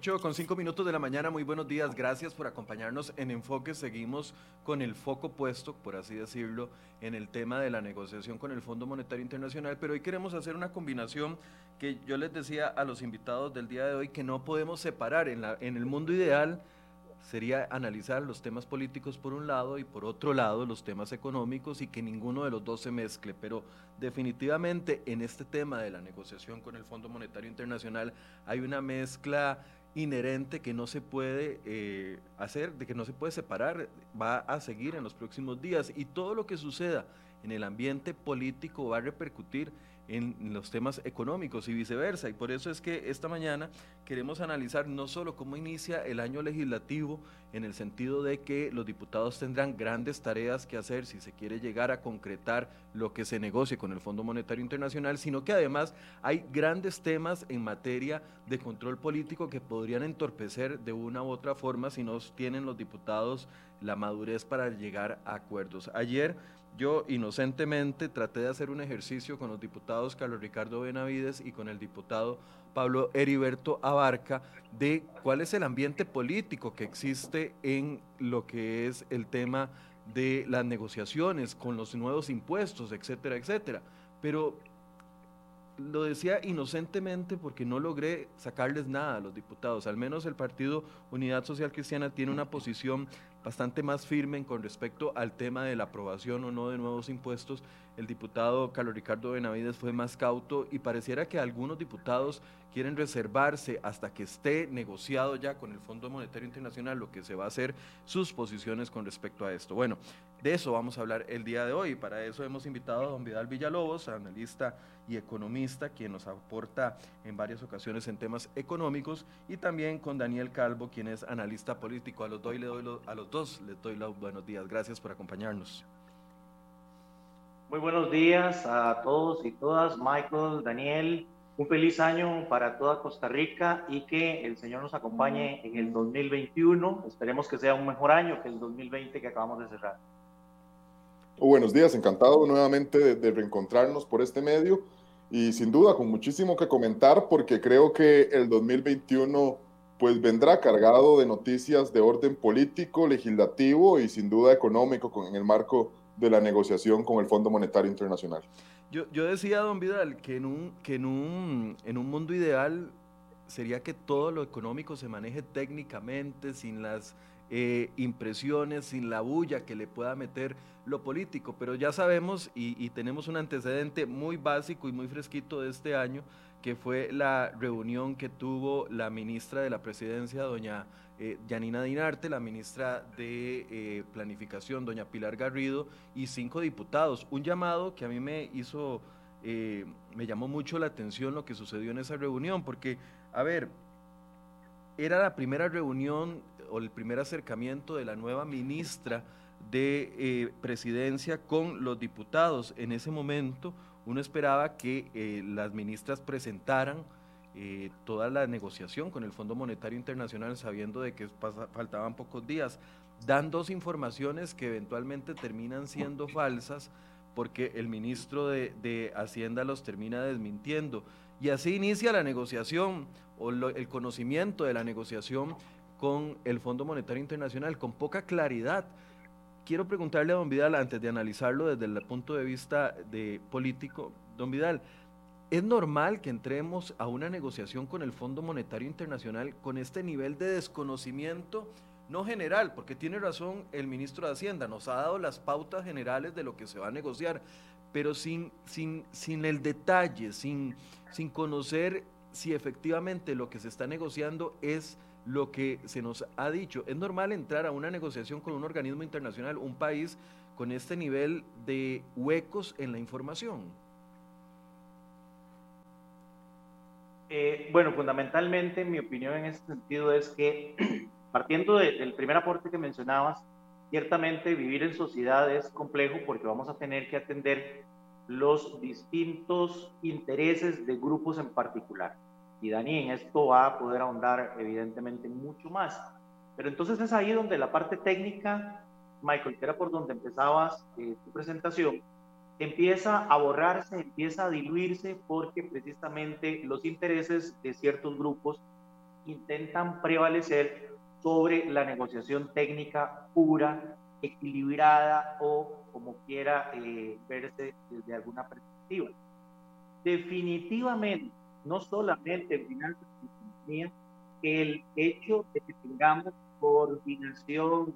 8 con 5 minutos de la mañana, muy buenos días, gracias por acompañarnos en Enfoque. Seguimos con el foco puesto, por así decirlo, en el tema de la negociación con el Fondo Monetario Internacional, pero hoy queremos hacer una combinación que yo les decía a los invitados del día de hoy que no podemos separar. En, la, en el mundo ideal sería analizar los temas políticos por un lado y por otro lado los temas económicos y que ninguno de los dos se mezcle, pero definitivamente en este tema de la negociación con el Fondo Monetario Internacional hay una mezcla inherente que no se puede eh, hacer, de que no se puede separar, va a seguir en los próximos días. Y todo lo que suceda en el ambiente político va a repercutir en los temas económicos y viceversa. Y por eso es que esta mañana queremos analizar no solo cómo inicia el año legislativo, en el sentido de que los diputados tendrán grandes tareas que hacer si se quiere llegar a concretar lo que se negocie con el Fondo Monetario Internacional, sino que además hay grandes temas en materia de control político que podrían entorpecer de una u otra forma si no tienen los diputados la madurez para llegar a acuerdos. Ayer yo inocentemente traté de hacer un ejercicio con los diputados Carlos Ricardo Benavides y con el diputado Pablo Heriberto Abarca de cuál es el ambiente político que existe en lo que es el tema de las negociaciones con los nuevos impuestos, etcétera, etcétera. Pero lo decía inocentemente porque no logré sacarles nada a los diputados. Al menos el Partido Unidad Social Cristiana tiene una posición bastante más firme con respecto al tema de la aprobación o no de nuevos impuestos. El diputado Carlos Ricardo Benavides fue más cauto y pareciera que algunos diputados quieren reservarse hasta que esté negociado ya con el Fondo Monetario Internacional lo que se va a hacer, sus posiciones con respecto a esto. Bueno, de eso vamos a hablar el día de hoy. Para eso hemos invitado a don Vidal Villalobos, analista y economista, quien nos aporta en varias ocasiones en temas económicos, y también con Daniel Calvo, quien es analista político. A los, doy, le doy a los dos les doy los buenos días. Gracias por acompañarnos. Muy buenos días a todos y todas, Michael, Daniel. Un feliz año para toda Costa Rica y que el Señor nos acompañe en el 2021. Esperemos que sea un mejor año que el 2020 que acabamos de cerrar. buenos días, encantado nuevamente de, de, reencontrarnos por este medio y sin duda con muchísimo que comentar porque creo que el 2021 pues vendrá cargado de noticias de orden político, legislativo y sin duda económico con, en el marco de la negociación con el Fondo Monetario Internacional. Yo, yo decía, don Vidal, que, en un, que en, un, en un mundo ideal sería que todo lo económico se maneje técnicamente, sin las eh, impresiones, sin la bulla que le pueda meter lo político, pero ya sabemos y, y, tenemos un antecedente muy básico y muy fresquito de este año, que fue la reunión que tuvo la ministra de la presidencia, doña eh, Yanina Dinarte, la ministra de eh, Planificación, doña Pilar Garrido, y cinco diputados. Un llamado que a mí me hizo, eh, me llamó mucho la atención lo que sucedió en esa reunión, porque, a ver, era la primera reunión o el primer acercamiento de la nueva ministra de eh, presidencia con los diputados. En ese momento uno esperaba que eh, las ministras presentaran eh, toda la negociación con el Fondo Monetario Internacional sabiendo de que pasa, faltaban pocos días. Dan dos informaciones que eventualmente terminan siendo falsas porque el ministro de, de Hacienda los termina desmintiendo. Y así inicia la negociación o lo, el conocimiento de la negociación con el Fondo Monetario Internacional con poca claridad. Quiero preguntarle a don Vidal, antes de analizarlo desde el punto de vista de político, don Vidal, ¿Es normal que entremos a una negociación con el Fondo Monetario Internacional con este nivel de desconocimiento? No general, porque tiene razón el ministro de Hacienda, nos ha dado las pautas generales de lo que se va a negociar, pero sin, sin, sin el detalle, sin, sin conocer si efectivamente lo que se está negociando es lo que se nos ha dicho. ¿Es normal entrar a una negociación con un organismo internacional, un país con este nivel de huecos en la información? Eh, bueno, fundamentalmente mi opinión en ese sentido es que partiendo de, del primer aporte que mencionabas, ciertamente vivir en sociedad es complejo porque vamos a tener que atender los distintos intereses de grupos en particular. Y Dani en esto va a poder ahondar evidentemente mucho más. Pero entonces es ahí donde la parte técnica, Michael, que era por donde empezabas eh, tu presentación, empieza a borrarse, empieza a diluirse porque precisamente los intereses de ciertos grupos intentan prevalecer sobre la negociación técnica pura, equilibrada o como quiera eh, verse desde alguna perspectiva. Definitivamente, no solamente en finanzas y economía, el hecho de que tengamos coordinación,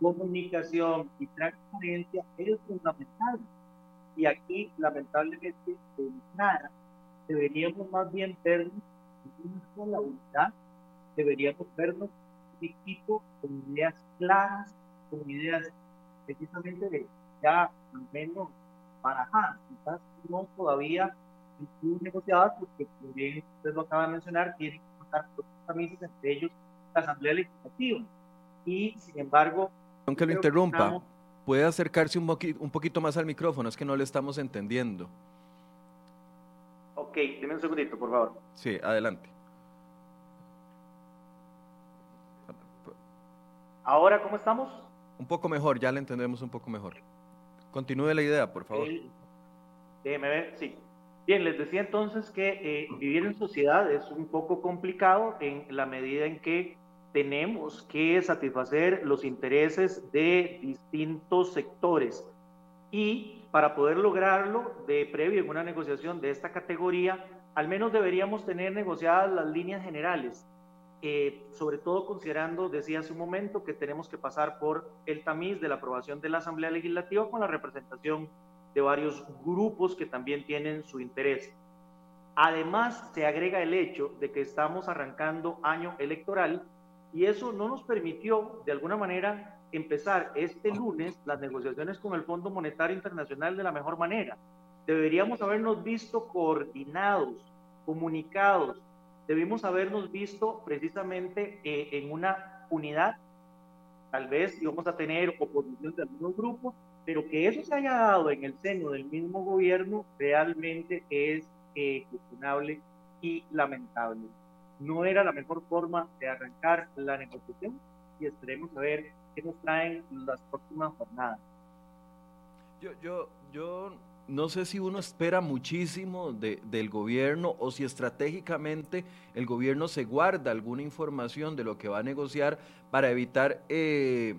comunicación y transparencia es fundamental. Y aquí, lamentablemente, de nada, deberíamos más bien vernos en una sola unidad, deberíamos vernos un equipo con ideas claras, con ideas precisamente de ya al menos barajadas, quizás no todavía negociadas, porque como bien usted lo acaba de mencionar, tienen que camisas, entre ellos la Asamblea Legislativa. Y sin embargo. Aunque lo interrumpa, puede acercarse un, un poquito más al micrófono, es que no le estamos entendiendo. Ok, dime un segundito, por favor. Sí, adelante. ¿Ahora cómo estamos? Un poco mejor, ya le entendemos un poco mejor. Continúe la idea, por favor. déjeme ver, sí. Bien, les decía entonces que eh, vivir en sociedad es un poco complicado en la medida en que tenemos que satisfacer los intereses de distintos sectores. Y para poder lograrlo, de previo en una negociación de esta categoría, al menos deberíamos tener negociadas las líneas generales, eh, sobre todo considerando, decía hace un momento, que tenemos que pasar por el tamiz de la aprobación de la Asamblea Legislativa con la representación de varios grupos que también tienen su interés. Además, se agrega el hecho de que estamos arrancando año electoral y eso no nos permitió, de alguna manera, empezar este lunes las negociaciones con el Fondo Monetario Internacional de la mejor manera. Deberíamos habernos visto coordinados, comunicados, debimos habernos visto precisamente eh, en una unidad. Tal vez íbamos a tener oposición de algunos grupos, pero que eso se haya dado en el seno del mismo gobierno realmente es eh, cuestionable y lamentable. No era la mejor forma de arrancar la negociación y esperemos a ver qué nos traen las próximas jornadas. Yo, yo, yo no sé si uno espera muchísimo del gobierno o si estratégicamente el gobierno se guarda alguna información de lo que va a negociar para evitar eh,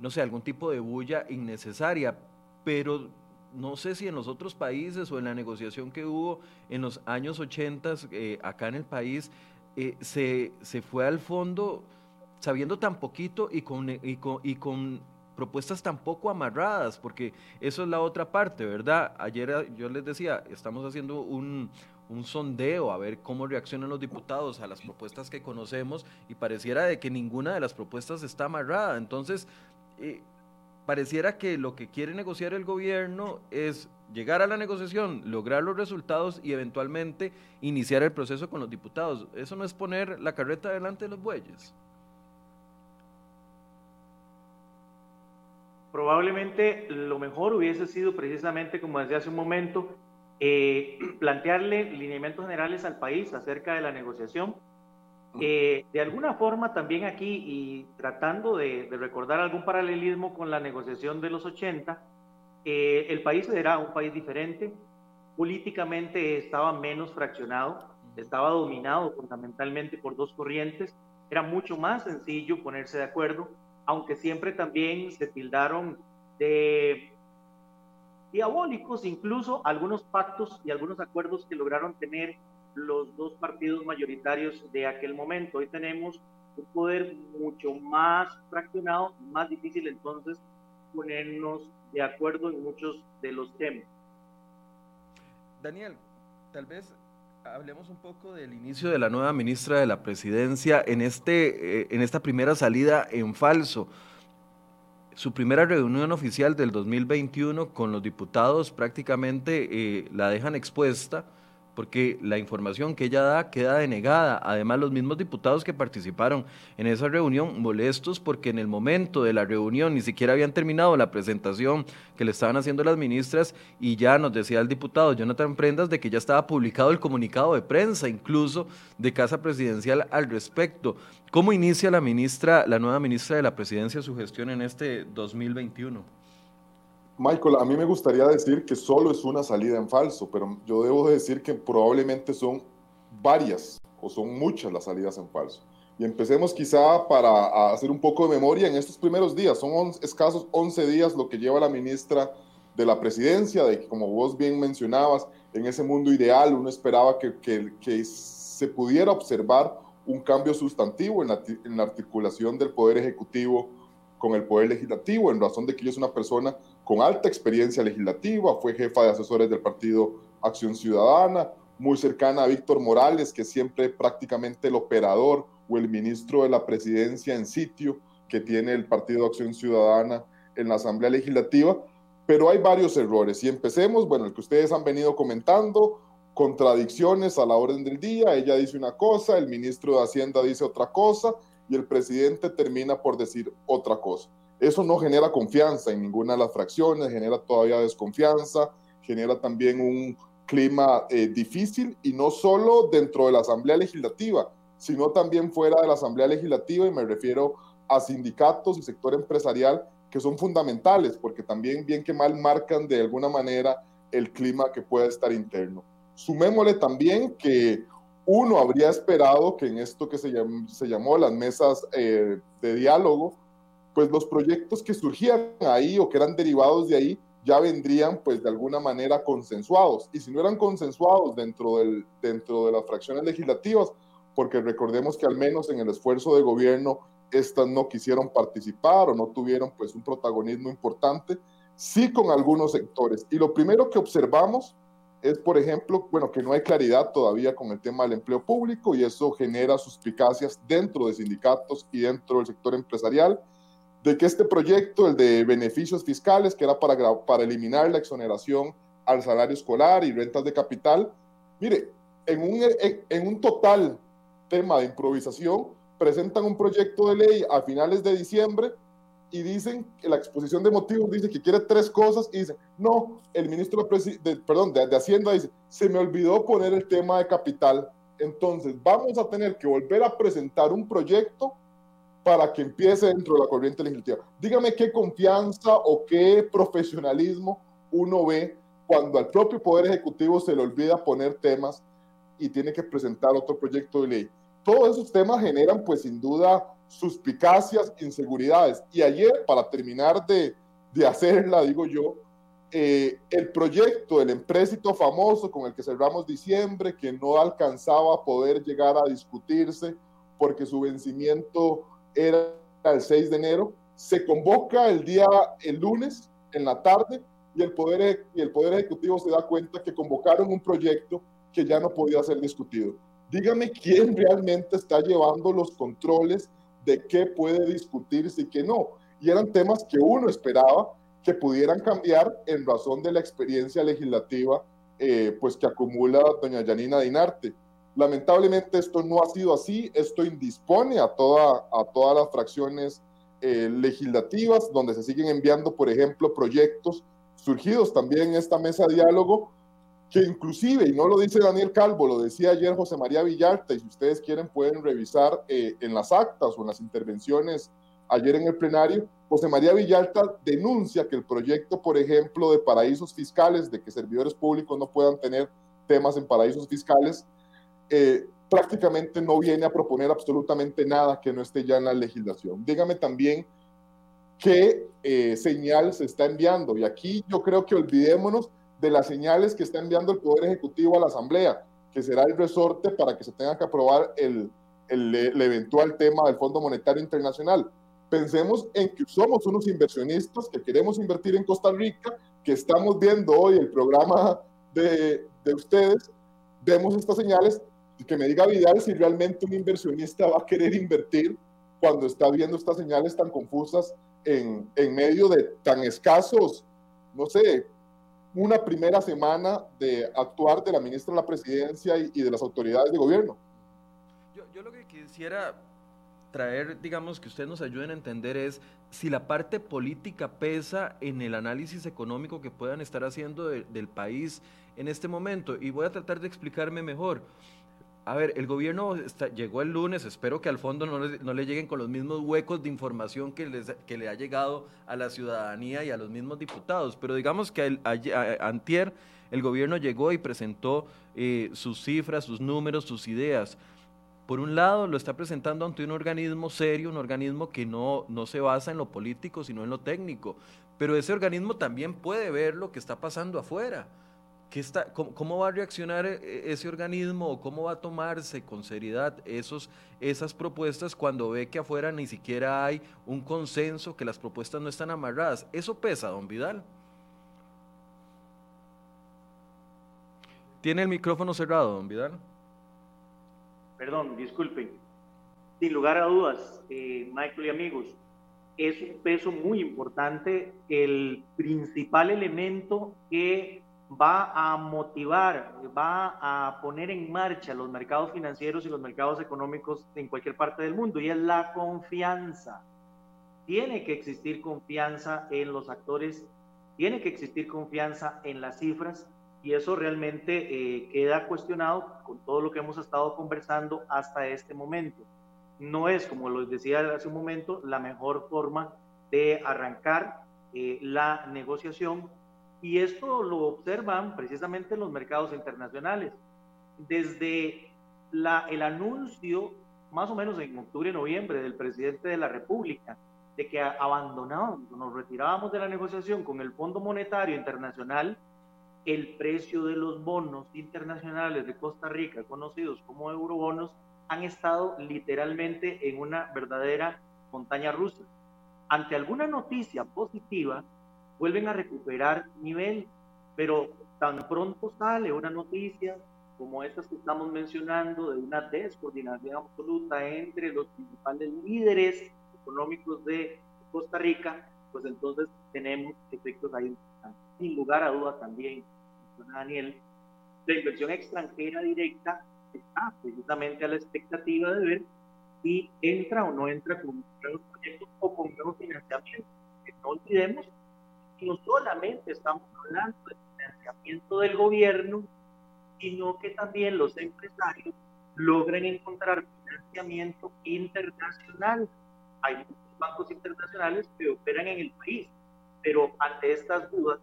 no sé, algún tipo de bulla innecesaria, pero no sé si en los otros países o en la negociación que hubo en los años 80 eh, acá en el país, eh, se, se, fue al fondo sabiendo tan poquito y con, y con, y con propuestas tan poco amarradas, porque eso es la otra parte, ¿verdad? Ayer yo les decía, estamos haciendo un, un sondeo a ver cómo reaccionan los diputados a las propuestas que conocemos y pareciera de que ninguna de las propuestas está amarrada. Entonces, eh, pareciera que lo que quiere negociar el gobierno es llegar a la negociación, lograr los resultados y eventualmente iniciar el proceso con los diputados. Eso no es poner la carreta delante de los bueyes. Probablemente lo mejor hubiese sido precisamente, como decía hace un momento, eh, plantearle lineamientos generales al país acerca de la negociación eh, de alguna forma también aquí, y tratando de, recordar algún paralelismo con la negociación de los 80, eh, el país era un país diferente, políticamente estaba menos fraccionado, estaba dominado fundamentalmente por dos corrientes, era mucho más sencillo ponerse de acuerdo, aunque siempre también se tildaron de diabólicos incluso algunos pactos y algunos acuerdos que lograron tener los dos partidos mayoritarios de aquel momento. Hoy tenemos un poder mucho más fraccionado, más difícil entonces ponernos de acuerdo en muchos de los temas. Daniel, tal vez hablemos un poco del inicio de la nueva ministra de la presidencia en, este, eh, en esta primera salida en falso. Su primera reunión oficial del 2021 con los diputados prácticamente eh, la dejan expuesta porque la información que ella da queda denegada. Además, los mismos diputados que participaron en esa reunión molestos porque en el momento de la reunión ni siquiera habían terminado la presentación que le estaban haciendo las ministras y ya nos decía el diputado Jonathan Prendas de que ya estaba publicado el comunicado de prensa, incluso de Casa Presidencial al respecto. ¿Cómo inicia la ministra, la nueva ministra de la Presidencia su gestión en este 2021? Michael, a mí me gustaría decir que solo es una salida en falso, pero yo debo decir que probablemente son varias o son muchas las salidas en falso. Y empecemos quizá para hacer un poco de memoria en estos primeros días. Son escasos 11 días lo que lleva la ministra de la presidencia, de que como vos bien mencionabas, en ese mundo ideal uno esperaba que, que, que se pudiera observar un cambio sustantivo en la, en la, articulación del Poder Ejecutivo con el Poder Legislativo, en razón de que ella es una persona con alta experiencia legislativa, fue jefa de asesores del Partido Acción Ciudadana, muy cercana a Víctor Morales, que siempre prácticamente el operador o el ministro de la presidencia en sitio que tiene el Partido Acción Ciudadana en la Asamblea Legislativa, pero hay varios errores. Y empecemos, bueno, el que ustedes han venido comentando, contradicciones a la orden del día, ella dice una cosa, el ministro de Hacienda dice otra cosa y el presidente termina por decir otra cosa. Eso no genera confianza en ninguna de las fracciones, genera todavía desconfianza, genera también un clima eh, difícil y no solo dentro de la Asamblea Legislativa, sino también fuera de la Asamblea Legislativa y me refiero a sindicatos y sector empresarial que son fundamentales porque también bien que mal marcan de alguna manera el clima que pueda estar interno. Sumémosle también que uno habría esperado que en esto que se, se llamó las mesas eh, de diálogo, pues los proyectos que surgían ahí o que eran derivados de ahí ya vendrían pues de alguna manera consensuados. Y si no eran consensuados dentro, del, dentro de las fracciones legislativas, porque recordemos que al menos en el esfuerzo de gobierno estas no quisieron participar o no tuvieron pues un protagonismo importante, sí con algunos sectores. Y lo primero que observamos es, por ejemplo, bueno, que no hay claridad todavía con el tema del empleo público y eso genera suspicacias dentro de sindicatos y dentro del sector empresarial de que este proyecto, el de beneficios fiscales, que era para, para eliminar la exoneración al salario escolar y rentas de capital, mire, en un, en, un total tema de improvisación, presentan un proyecto de ley a finales de diciembre y dicen que la exposición de motivos dice que quiere tres cosas y dicen, no, el ministro de, perdón, de, de, Hacienda dice, se me olvidó poner el tema de capital, entonces vamos a tener que volver a presentar un proyecto para que empiece dentro de la corriente legislativa. Dígame qué confianza o qué profesionalismo uno ve cuando al propio Poder Ejecutivo se le olvida poner temas y tiene que presentar otro proyecto de ley. Todos esos temas generan, pues sin duda, suspicacias, inseguridades. Y ayer, para terminar de, de hacerla, digo yo, eh, el proyecto del empréstito famoso con el que cerramos diciembre, que no alcanzaba a poder llegar a discutirse porque su vencimiento era el 6 de enero, se convoca el día, el lunes, en la tarde, y el, poder, y el Poder Ejecutivo se da cuenta que convocaron un proyecto que ya no podía ser discutido. Dígame quién realmente está llevando los controles de qué puede discutirse y qué no. Y eran temas que uno esperaba que pudieran cambiar en razón de la experiencia legislativa eh, pues que acumula doña Yanina Dinarte. Lamentablemente esto no ha sido así, esto indispone a, toda, a todas las fracciones eh, legislativas, donde se siguen enviando, por ejemplo, proyectos surgidos también en esta mesa de diálogo, que inclusive, y no lo dice Daniel Calvo, lo decía ayer José María Villalta, y si ustedes quieren pueden revisar eh, en las actas o en las intervenciones ayer en el plenario, José María Villalta denuncia que el proyecto, por ejemplo, de paraísos fiscales, de que servidores públicos no puedan tener temas en paraísos fiscales, eh, prácticamente no viene a proponer absolutamente nada que no esté ya en la legislación. Dígame también qué eh, señal se está enviando. Y aquí yo creo que olvidémonos de las señales que está enviando el Poder Ejecutivo a la Asamblea, que será el resorte para que se tenga que aprobar el, el, el eventual tema del Fondo Monetario Internacional. Pensemos en que somos unos inversionistas que queremos invertir en Costa Rica, que estamos viendo hoy el programa de, de ustedes, vemos estas señales que me diga Vidal si realmente un inversionista va a querer invertir cuando está viendo estas señales tan confusas en, en medio de tan escasos, no sé, una primera semana de actuar de la ministra de la presidencia y, y de las autoridades de gobierno. Yo, yo, lo que quisiera traer, digamos, que ustedes nos ayuden a entender es si la parte política pesa en el análisis económico que puedan estar haciendo de, del país en este momento. Y voy a tratar de explicarme mejor a ver, el gobierno llegó el lunes, espero que al fondo no le, no le, lleguen con los mismos huecos de información que, les, que le ha llegado a la ciudadanía y a los mismos diputados, pero digamos que el, a, antier el gobierno llegó y presentó eh, sus cifras, sus números, sus ideas. por un lado lo está presentando ante un organismo serio, un organismo que no, no se basa en lo político, sino en lo técnico, pero ese organismo también puede ver lo que está pasando afuera. ¿Qué está, cómo, va a reaccionar e, ese organismo o cómo va a tomarse con seriedad esos, esas propuestas cuando ve que afuera ni siquiera hay un consenso, que las propuestas no están amarradas? Eso pesa, don Vidal. Tiene el micrófono cerrado, don Vidal. Perdón, disculpen. Sin lugar a dudas, eh, Michael y amigos, es un peso muy importante, el principal elemento que va a motivar, va a poner en marcha los mercados financieros y los mercados económicos en cualquier parte del mundo, y es la confianza. Tiene que existir confianza en los actores, tiene que existir confianza en las cifras, y eso realmente eh, queda cuestionado con todo lo que hemos estado conversando hasta este momento. No es, como lo decía hace un momento, la mejor forma de arrancar eh, la negociación y esto lo observan precisamente los mercados internacionales. Desde el anuncio, más o menos en octubre, noviembre, del presidente de la República, de que abandonábamos, nos retirábamos de la negociación con el Fondo Monetario Internacional, el precio de los bonos internacionales de Costa Rica, conocidos como eurobonos, han estado literalmente en una verdadera montaña rusa. Ante alguna noticia positiva, vuelven a recuperar nivel, pero tan pronto sale una noticia como estas que estamos mencionando de una descoordinación absoluta entre los principales líderes económicos de Costa Rica, pues entonces tenemos efectos ahí sin lugar a dudas también, Daniel, la inversión extranjera directa está precisamente a la expectativa de ver si entra o no entra con nuevos proyectos o con nuevos financiamientos. No olvidemos no solamente estamos hablando de financiamiento del gobierno, sino que también los empresarios logren encontrar financiamiento internacional. Hay muchos bancos internacionales que operan en el país, pero ante estas dudas,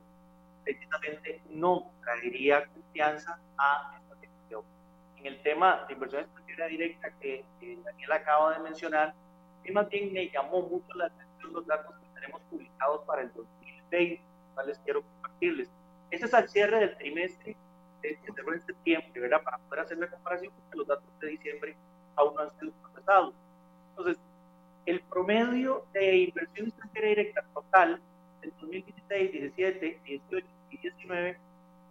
precisamente no traería confianza a esta situación. En el tema de inversión extranjera directa que, Daniel acaba de mencionar, a más bien me llamó mucho la atención los datos que tenemos publicados para el 2020 les quiero compartirles. Este es al cierre del trimestre de, de septiembre, ¿verdad? Para poder hacer la comparación, porque los datos de diciembre aún no han sido procesados. Entonces, el promedio de inversión extranjera directa total del 2016, 17, 18 y 19,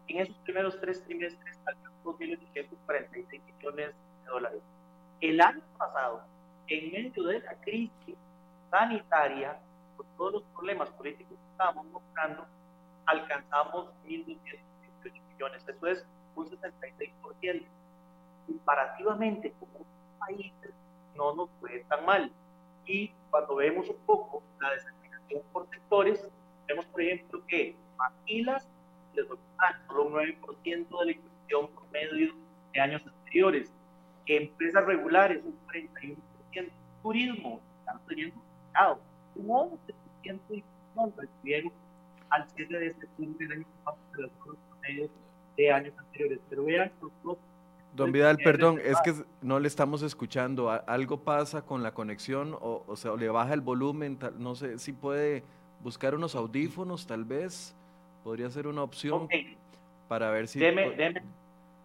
en esos primeros tres trimestres alcanzó 2.846 millones de dólares. El año pasado, en medio de la crisis sanitaria, con todos los problemas políticos que estábamos mostrando, alcanzamos 1.218 millones. Eso es un 66%. Comparativamente con otros países, no nos fue tan mal. Y cuando vemos un poco la desaceleración por sectores, vemos, por ejemplo, que maquilas les a solo un 9% de la inversión promedio de años anteriores. Empresas regulares, un 41%. Turismo, están teniendo un 11% de recibieron al cierre de septiembre del año pasado de los promedios de años anteriores. Pero vean los Don Vidal, perdón, es que no le estamos escuchando. ¿Algo pasa con la conexión o, o sea, le baja el volumen? No sé si puede buscar unos audífonos, tal vez. Podría ser una opción para ver si... Deme, deme,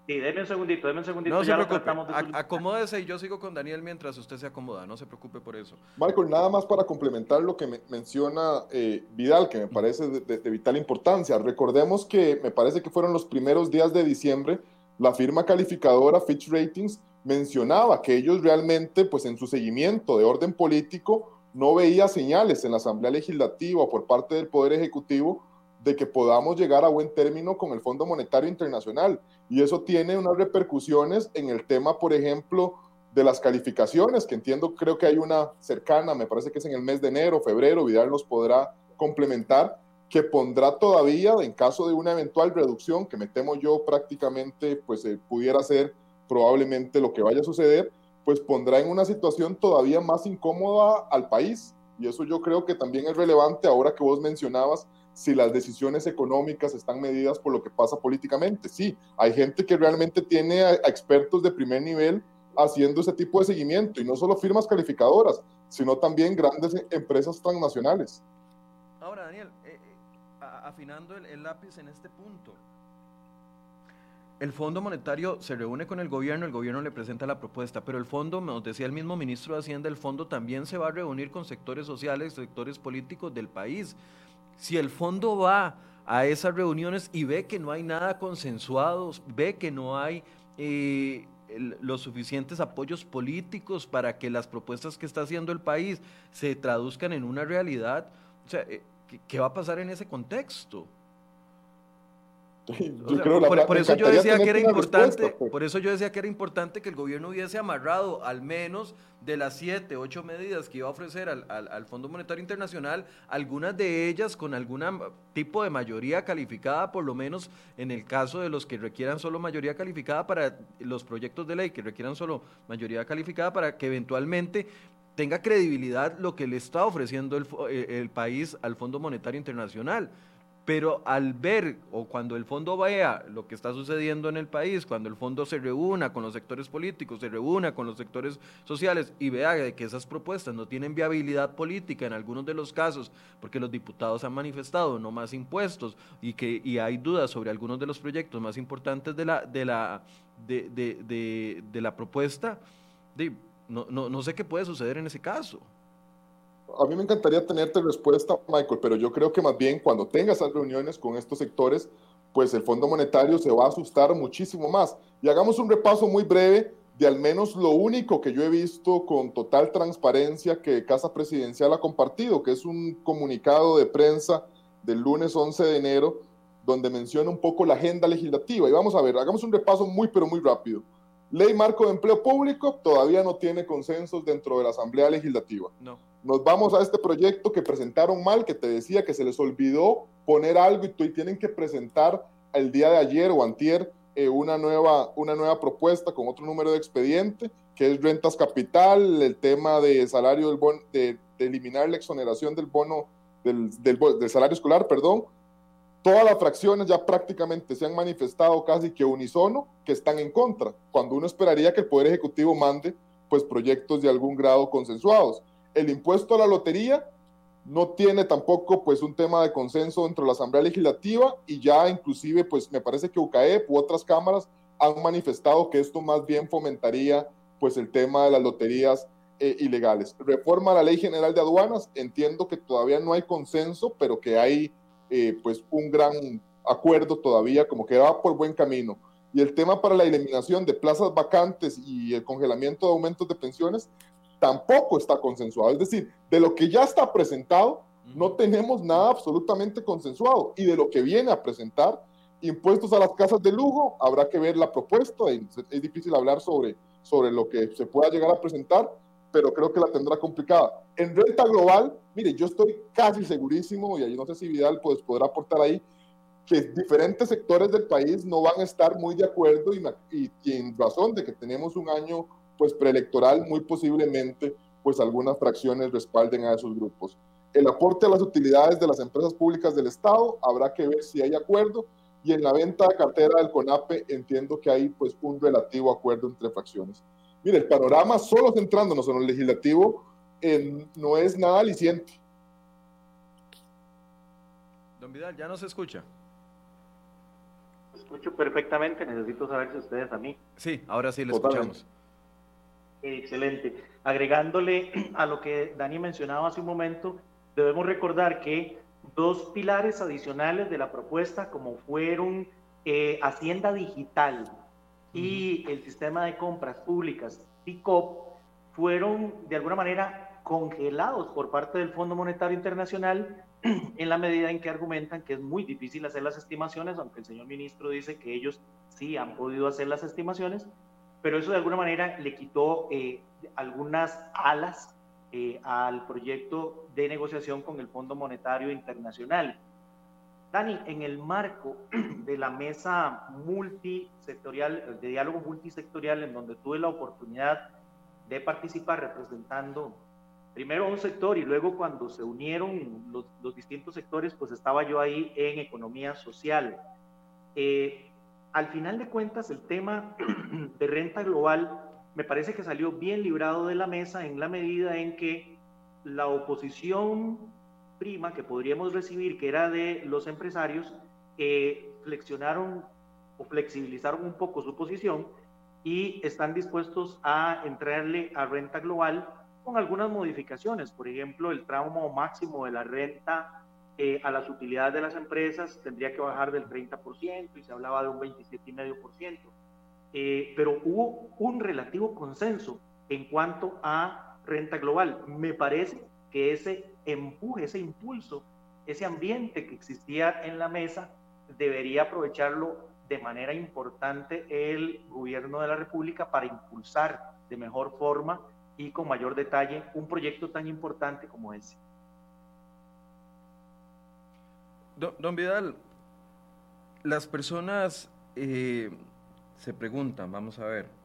Sí, déme un segundito, déme un segundito. No se preocupe, acomódese y yo sigo con Daniel mientras usted se acomoda, no se preocupe por eso. Michael, nada más para complementar lo que menciona eh, Vidal, que me parece de, vital importancia. Recordemos que me parece que fueron los primeros días de diciembre, la firma calificadora Fitch Ratings mencionaba que ellos realmente, pues en su seguimiento de orden político, no veía señales en la Asamblea Legislativa o por parte del Poder Ejecutivo de que podamos llegar a buen término con el Fondo Monetario Internacional. Y eso tiene unas repercusiones en el tema, por ejemplo, de las calificaciones, que entiendo, creo que hay una cercana, me parece que es en el mes de enero, febrero, Vidal nos podrá complementar, que pondrá todavía, en caso de una eventual reducción, que me temo yo prácticamente, pues eh, pudiera ser probablemente lo que vaya a suceder, pues pondrá en una situación todavía más incómoda al país. Y eso yo creo que también es relevante ahora que vos mencionabas si las decisiones económicas están medidas por lo que pasa políticamente. Sí, hay gente que realmente tiene a, expertos de primer nivel haciendo ese tipo de seguimiento y no solo firmas calificadoras, sino también grandes empresas transnacionales. Ahora, Daniel, eh, eh, afinando el, lápiz en este punto, el Fondo Monetario se reúne con el gobierno, el gobierno le presenta la propuesta, pero el fondo, nos decía el mismo ministro de Hacienda, el fondo también se va a reunir con sectores sociales, sectores políticos del país. Si el fondo va a esas reuniones y ve que no hay nada consensuado, ve que no hay eh, los suficientes apoyos políticos para que las propuestas que está haciendo el país se traduzcan en una realidad, o sea, eh, ¿qué va a pasar en ese contexto? por, eso yo decía que era importante, pues. por eso yo decía que era importante que el gobierno hubiese amarrado al menos de las siete, ocho medidas que iba a ofrecer al, al, Fondo Monetario Internacional, algunas de ellas con algún tipo de mayoría calificada, por lo menos en el caso de los que requieran solo mayoría calificada para los proyectos de ley que requieran solo mayoría calificada para que eventualmente tenga credibilidad lo que le está ofreciendo el, eh, el país al Fondo Monetario Internacional. Pero al ver o cuando el fondo vea lo que está sucediendo en el país, cuando el fondo se reúna con los sectores políticos, se reúna con los sectores sociales y vea que esas propuestas no tienen viabilidad política en algunos de los casos, porque los diputados han manifestado no más impuestos y que y hay dudas sobre algunos de los proyectos más importantes de la, de la, de, de, la propuesta, no, no, no sé qué puede suceder en ese caso a mí me encantaría tenerte respuesta, Michael, pero yo creo que más bien cuando tengas esas reuniones con estos sectores, pues el Fondo Monetario se va a asustar muchísimo más. Y hagamos un repaso muy breve de al menos lo único que yo he visto con total transparencia que Casa Presidencial ha compartido, que es un comunicado de prensa del lunes 11 de enero, donde menciona un poco la agenda legislativa. Y vamos a ver, hagamos un repaso muy, pero muy rápido. Ley Marco de Empleo Público todavía no tiene consensos dentro de la Asamblea Legislativa. No. Nos vamos a este proyecto que presentaron mal, que te decía que se les olvidó poner algo y tienen que presentar el día de ayer o antier eh, una, nueva, una nueva propuesta con otro número de expediente, que es rentas capital, el tema de salario del bono, de, eliminar la exoneración del bono del, del salario escolar, perdón, todas las fracciones ya prácticamente se han manifestado casi que unisono que están en contra, cuando uno esperaría que el Poder Ejecutivo mande pues proyectos de algún grado consensuados. El impuesto a la lotería no tiene tampoco pues un tema de consenso dentro de la Asamblea Legislativa y ya inclusive pues me parece que UCAEP u otras cámaras han manifestado que esto más bien fomentaría pues el tema de las loterías eh, ilegales. Reforma a la Ley General de Aduanas, entiendo que todavía no hay consenso, pero que hay eh, pues un gran acuerdo todavía, como que va por buen camino. Y el tema para la eliminación de plazas vacantes y el congelamiento de aumentos de pensiones tampoco está consensuado. Es decir, de lo que ya está presentado, no tenemos nada absolutamente consensuado. Y de lo que viene a presentar, impuestos a las casas de lujo, habrá que ver la propuesta. Es difícil hablar sobre, sobre lo que se pueda llegar a presentar, pero creo que la tendrá complicada. En renta global, mire, yo estoy casi segurísimo, y ahí no sé si Vidal pues, podrá aportar ahí, que diferentes sectores del país no van a estar muy de acuerdo y, y, en razón de que tenemos un año pues preelectoral, muy posiblemente pues algunas fracciones respalden a esos grupos. El aporte a las utilidades de las empresas públicas del Estado, habrá que ver si hay acuerdo, y en la venta de cartera del CONAPE entiendo que hay pues un relativo acuerdo entre fracciones. Mire, el panorama, solo centrándonos en lo legislativo, no es nada aliciente. Don Vidal, ya no se escucha. Escucho perfectamente, necesito saber si ustedes a mí. Sí, ahora sí le escuchamos. Excelente. Agregándole a lo que Dani mencionaba hace un momento, debemos recordar que dos pilares adicionales de la propuesta, como fueron eh, Hacienda Digital y el sistema de compras públicas, TICOP, fueron de alguna manera congelados por parte del Fondo Monetario Internacional en la medida en que argumentan que es muy difícil hacer las estimaciones, aunque el señor ministro dice que ellos sí han podido hacer las estimaciones, pero eso de alguna manera le quitó eh, algunas alas eh, al proyecto de negociación con el Fondo Monetario Internacional. Dani, en el marco de la mesa multisectorial, de diálogo multisectorial, en donde tuve la oportunidad de participar representando primero un sector y luego cuando se unieron los, los distintos sectores, pues estaba yo ahí en economía social. Eh, al final de cuentas, el tema de renta global me parece que salió bien librado de la mesa en la medida en que la oposición prima que podríamos recibir, que era de los empresarios, eh, flexionaron o flexibilizaron un poco su posición y están dispuestos a entrarle a renta global con algunas modificaciones. Por ejemplo, el tramo máximo de la renta eh, a las utilidades de las empresas tendría que bajar del 30% y se hablaba de un 27,5%. Eh, pero hubo un relativo consenso en cuanto a renta global. Me parece que ese empuje, ese impulso, ese ambiente que existía en la mesa, debería aprovecharlo de manera importante el gobierno de la República para impulsar de mejor forma y con mayor detalle un proyecto tan importante como ese. Don, Vidal, las personas eh, se preguntan, vamos a ver,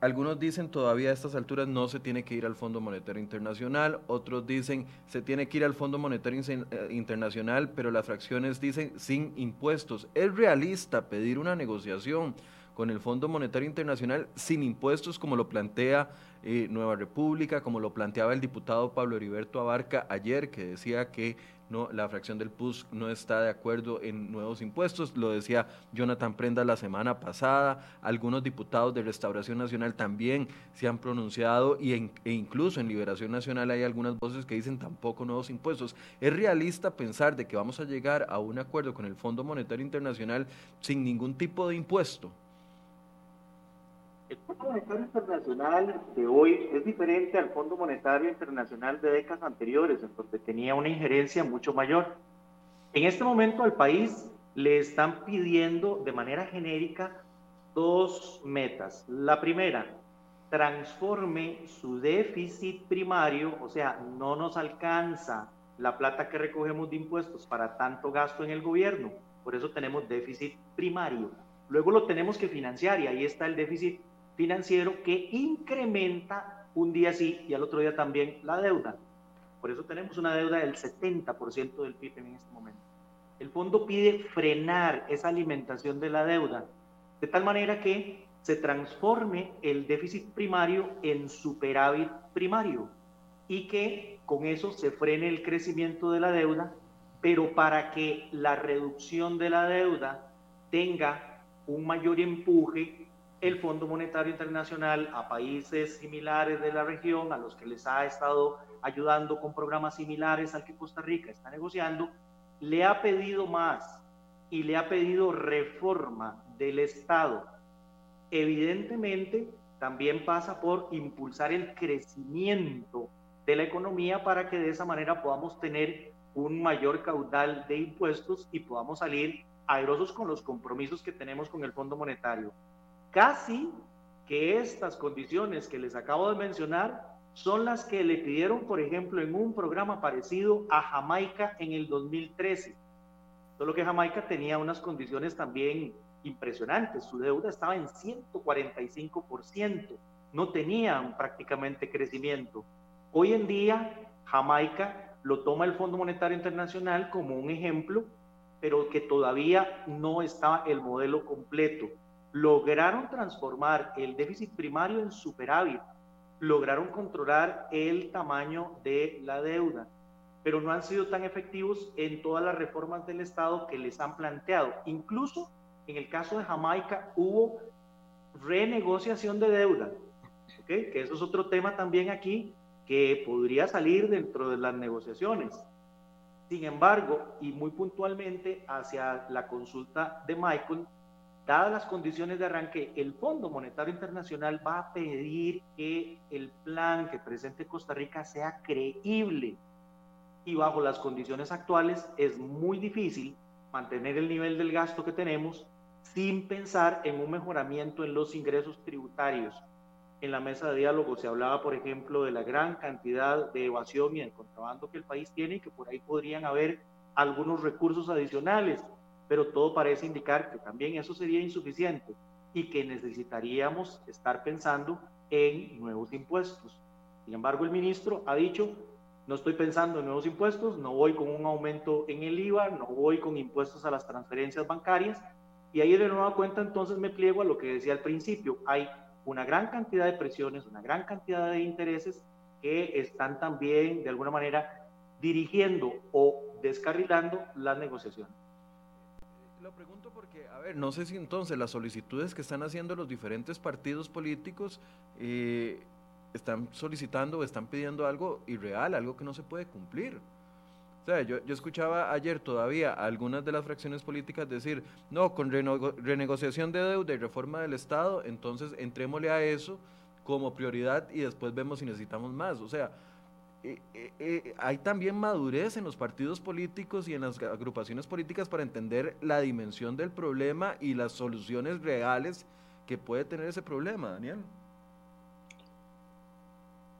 algunos dicen todavía a estas alturas no se tiene que ir al Fondo Monetario Internacional, otros dicen se tiene que ir al Fondo Monetario eh, Internacional, pero las fracciones dicen sin impuestos. ¿Es realista pedir una negociación con el Fondo Monetario Internacional sin impuestos como lo plantea eh, Nueva República, como lo planteaba el diputado Pablo Heriberto Abarca ayer, que decía que no, la fracción del PUS no está de acuerdo en nuevos impuestos, lo decía Jonathan Prenda la semana pasada, algunos diputados de Restauración Nacional también se han pronunciado y e incluso en Liberación Nacional hay algunas voces que dicen tampoco nuevos impuestos. ¿Es realista pensar de que vamos a llegar a un acuerdo con el Fondo Monetario Internacional sin ningún tipo de impuesto? El Fondo Monetario Internacional de hoy es diferente al Fondo Monetario Internacional de décadas anteriores, en donde tenía una injerencia mucho mayor. En este momento al país le están pidiendo de manera genérica dos metas. La primera, transforme su déficit primario, o sea, no nos alcanza la plata que recogemos de impuestos para tanto gasto en el gobierno, por eso tenemos déficit primario. Luego lo tenemos que financiar y ahí está el déficit financiero que incrementa un día sí y al otro día también la deuda. Por eso tenemos una deuda del 70% del PIB en este momento. El fondo pide frenar esa alimentación de la deuda, de tal manera que se transforme el déficit primario en superávit primario y que con eso se frene el crecimiento de la deuda, pero para que la reducción de la deuda tenga un mayor empuje el Fondo Monetario Internacional a países similares de la región, a los que les ha estado ayudando con programas similares al que Costa Rica está negociando, le ha pedido más y le ha pedido reforma del Estado. Evidentemente, también pasa por impulsar el crecimiento de la economía para que de esa manera podamos tener un mayor caudal de impuestos y podamos salir airosos con los compromisos que tenemos con el Fondo Monetario. Casi que estas condiciones que les acabo de mencionar son las que le pidieron, por ejemplo, en un programa parecido a Jamaica en el 2013. Solo que Jamaica tenía unas condiciones también impresionantes. Su deuda estaba en 145%. No tenían prácticamente crecimiento. Hoy en día, Jamaica lo toma el Fondo Monetario Internacional como un ejemplo, pero que todavía no está el modelo completo lograron transformar el déficit primario en superávit, lograron controlar el tamaño de la deuda, pero no han sido tan efectivos en todas las reformas del Estado que les han planteado. Incluso en el caso de Jamaica hubo renegociación de deuda, que eso es otro tema también aquí que podría salir dentro de las negociaciones. Sin embargo, y muy puntualmente hacia la consulta de Michael, dadas las condiciones de arranque, el Fondo Monetario Internacional va a pedir que el plan que presente Costa Rica sea creíble. Y bajo las condiciones actuales es muy difícil mantener el nivel del gasto que tenemos sin pensar en un mejoramiento en los ingresos tributarios. En la mesa de diálogo se hablaba, por ejemplo, de la gran cantidad de evasión y de contrabando que el país tiene y que por ahí podrían haber algunos recursos adicionales pero todo parece indicar que también eso sería insuficiente y que necesitaríamos estar pensando en nuevos impuestos. Sin embargo, el ministro ha dicho, no estoy pensando en nuevos impuestos, no voy con un aumento en el IVA, no voy con impuestos a las transferencias bancarias Y ahí de nueva cuenta entonces me pliego a lo que decía al principio. Hay una gran cantidad de presiones, una gran cantidad de intereses que están también de alguna manera dirigiendo o descarrilando las negociaciones. Lo pregunto porque, a ver, no sé si entonces las solicitudes que están haciendo los diferentes partidos políticos eh, están solicitando o están pidiendo algo irreal, algo que no se puede cumplir. O sea, yo, yo, escuchaba ayer todavía algunas de las fracciones políticas decir, no, con renegociación de deuda y reforma del Estado, entonces entrémosle a eso como prioridad y después vemos si necesitamos más. O sea, eh, eh, hay también madurez en los partidos políticos y en las agrupaciones políticas para entender la dimensión del problema y las soluciones reales que puede tener ese problema, Daniel.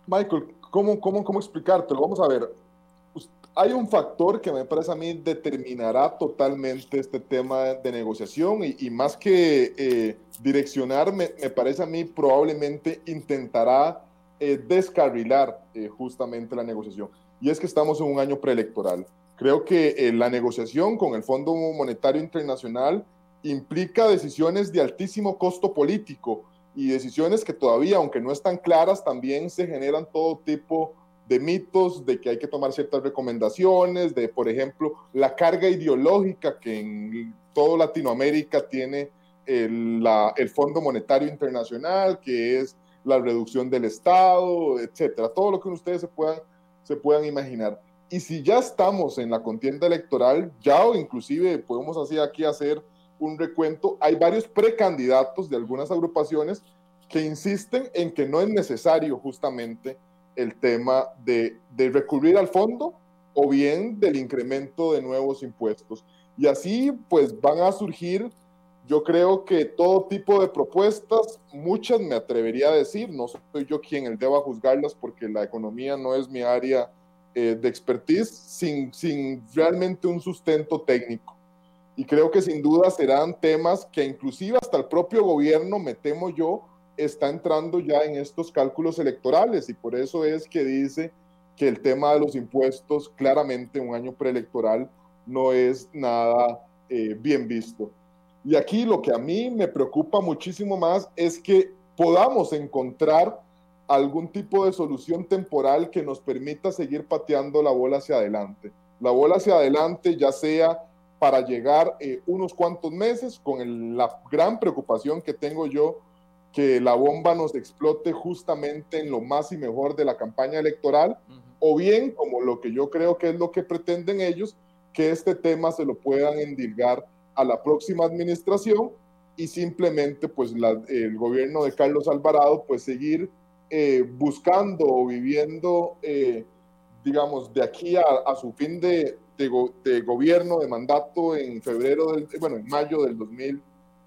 Michael, ¿cómo, cómo, cómo explicártelo? Vamos a ver. Hay un factor que me parece a mí determinará totalmente este tema de negociación y, y más que eh, direccionar, me, me, parece a mí probablemente intentará eh, descarrilar eh, justamente la negociación. Y es que estamos en un año preelectoral. Creo que eh, la negociación con el Fondo Monetario Internacional implica decisiones de altísimo costo político y decisiones que todavía, aunque no están claras, también se generan todo tipo de mitos, de que hay que tomar ciertas recomendaciones, de, por ejemplo, la carga ideológica que en toda Latinoamérica tiene el, la, el Fondo Monetario Internacional, que es la reducción del Estado, etcétera, todo lo que ustedes se puedan, se puedan imaginar. Y si ya estamos en la contienda electoral, ya o inclusive podemos así aquí hacer un recuento, hay varios precandidatos de algunas agrupaciones que insisten en que no es necesario justamente el tema de, de recurrir al fondo o bien del incremento de nuevos impuestos. Y así pues van a surgir, yo creo que todo tipo de propuestas, muchas me atrevería a decir, no soy yo quien el deba juzgarlas porque la economía no es mi área eh, de expertise, sin, sin realmente un sustento técnico y creo que sin duda serán temas que inclusive hasta el propio gobierno, me temo yo, está entrando ya en estos cálculos electorales y por eso es que dice que el tema de los impuestos claramente un año preelectoral no es nada eh, bien visto. Y aquí lo que a mí me preocupa muchísimo más es que podamos encontrar algún tipo de solución temporal que nos permita seguir pateando la bola hacia adelante. La bola hacia adelante ya sea para llegar eh, unos cuantos meses con el, la gran preocupación que tengo yo que la bomba nos explote justamente en lo más y mejor de la campaña electoral, uh -huh. o bien, como lo que yo creo que es lo que pretenden ellos, que este tema se lo puedan endilgar a la próxima administración y simplemente pues el gobierno de Carlos Alvarado pues seguir eh, buscando o viviendo, eh, digamos, de aquí a, su fin de, gobierno, de mandato en febrero, del, bueno, en mayo del, 2000,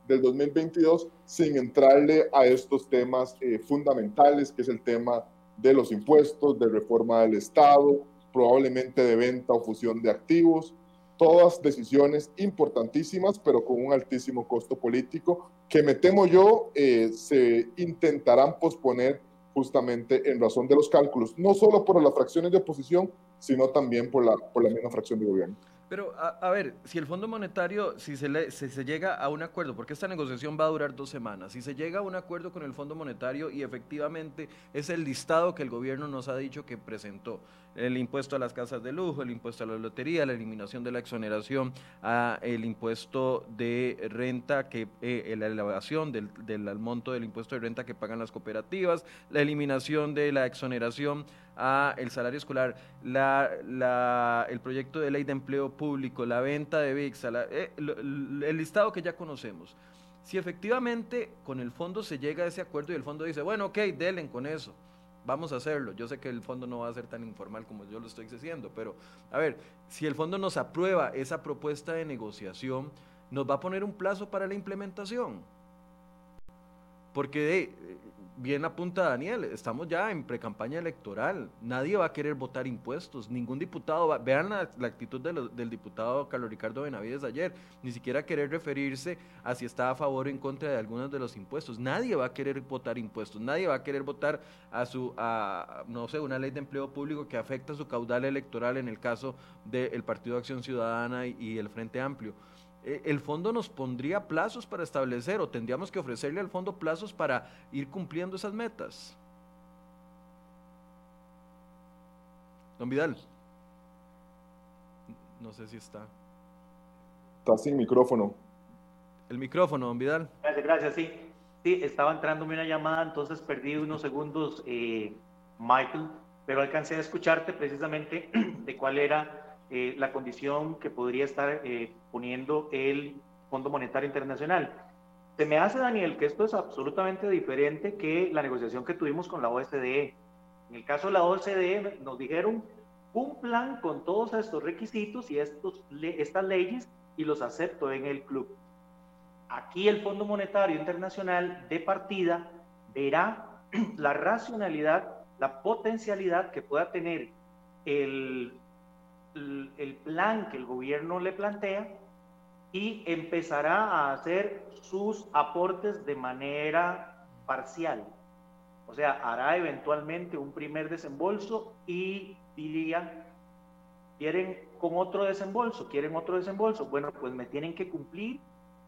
del 2022, sin entrarle a estos temas eh, fundamentales, que es el tema de los impuestos, de reforma del Estado, probablemente de venta o fusión de activos, todas decisiones importantísimas, pero con un altísimo costo político, que me temo yo eh, se intentarán posponer justamente en razón de los cálculos, no solo por las fracciones de oposición, sino también por la, por la misma fracción de gobierno. Pero, a, a, ver, si el Fondo Monetario, si se, le, si se llega a un acuerdo, porque esta negociación va a durar dos semanas, si se llega a un acuerdo con el Fondo Monetario y efectivamente es el listado que el gobierno nos ha dicho que presentó, el impuesto a las casas de lujo, el impuesto a la lotería, la eliminación de la exoneración, a el impuesto de renta, que eh, la elevación del, del monto del impuesto de renta que pagan las cooperativas, la eliminación de la exoneración a el salario escolar, la, la, el proyecto de ley de empleo público, la venta de VIX, la, eh, el listado que ya conocemos. Si efectivamente con el fondo se llega a ese acuerdo y el fondo dice, bueno, ok, delen con eso, vamos a hacerlo. Yo sé que el fondo no va a ser tan informal como yo lo estoy diciendo, pero a ver, si el fondo nos aprueba esa propuesta de negociación, nos va a poner un plazo para la implementación. Porque bien apunta Daniel, estamos ya en precampaña electoral, nadie va a querer votar impuestos, ningún diputado va, vean la, la actitud de del diputado Carlos Ricardo Benavides ayer, ni siquiera querer referirse a si está a favor o en contra de algunos de los impuestos, nadie va a querer votar impuestos, nadie va a querer votar a su, a, no sé, una ley de empleo público que afecta su caudal electoral en el caso del Partido Acción Ciudadana y el Frente Amplio. Eh, el fondo nos pondría plazos para establecer o tendríamos que ofrecerle al fondo plazos para ir cumpliendo esas metas. Don Vidal. No sé si está. Está sin micrófono. El micrófono, don Vidal. Gracias, gracias, sí. Sí, estaba entrándome una llamada, entonces perdí unos segundos, eh, Michael, pero alcancé a escucharte precisamente de cuál era eh, la condición que podría estar eh, poniendo el Fondo Monetario Internacional. Se me hace, Daniel, que esto es absolutamente diferente que la negociación que tuvimos con la OSDE. En el caso de la OCDE nos dijeron, cumplan con todos estos requisitos y estos, estas leyes y los acepto en el club. Aquí el Fondo Monetario Internacional de partida verá la racionalidad, la potencialidad que pueda tener el, el plan que el gobierno le plantea y empezará a hacer sus aportes de manera parcial o sea, hará eventualmente un primer desembolso y diría, ¿quieren con otro desembolso? ¿Quieren otro desembolso? Bueno, pues me tienen que cumplir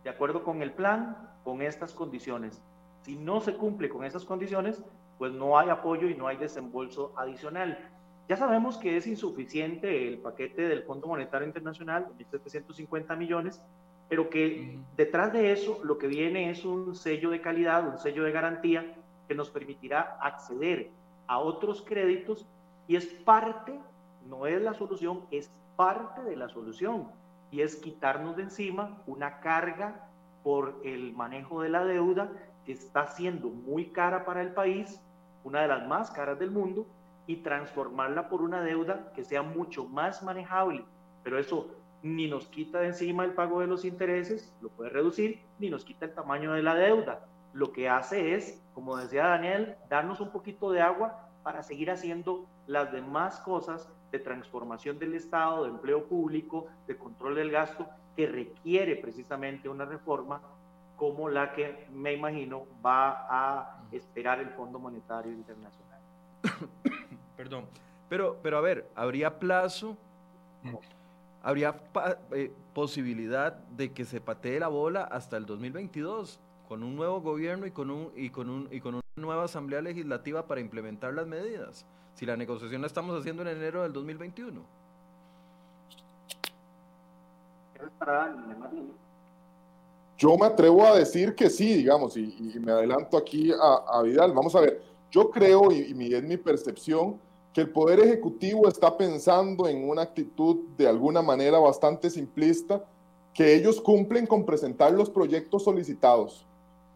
de acuerdo con el plan, con estas condiciones. Si no se cumple con esas condiciones, pues no hay apoyo y no hay desembolso adicional. Ya sabemos que es insuficiente el paquete del Fondo Monetario Internacional, 1.750 millones, pero que detrás de eso lo que viene es un sello de calidad, un sello de garantía que nos permitirá acceder a otros créditos y es parte, no es la solución, es parte de la solución y es quitarnos de encima una carga por el manejo de la deuda que está siendo muy cara para el país, una de las más caras del mundo, y transformarla por una deuda que sea mucho más manejable. Pero eso ni nos quita de encima el pago de los intereses, lo puede reducir, ni nos quita el tamaño de la deuda lo que hace es, como decía Daniel, darnos un poquito de agua para seguir haciendo las demás cosas de transformación del Estado, de empleo público, de control del gasto, que requiere precisamente una reforma como la que me imagino va a esperar el Fondo Monetario Internacional. Perdón, pero, pero a ver, ¿habría plazo? ¿Habría eh, posibilidad de que se patee la bola hasta el 2022? con un nuevo gobierno y con, un, y, con un, y con una nueva asamblea legislativa para implementar las medidas, si la negociación la estamos haciendo en enero del 2021. Yo me atrevo a decir que sí, digamos, y, me adelanto aquí a, Vidal. Vamos a ver, yo creo, y, y es mi percepción, que el Poder Ejecutivo está pensando en una actitud de alguna manera bastante simplista, que ellos cumplen con presentar los proyectos solicitados.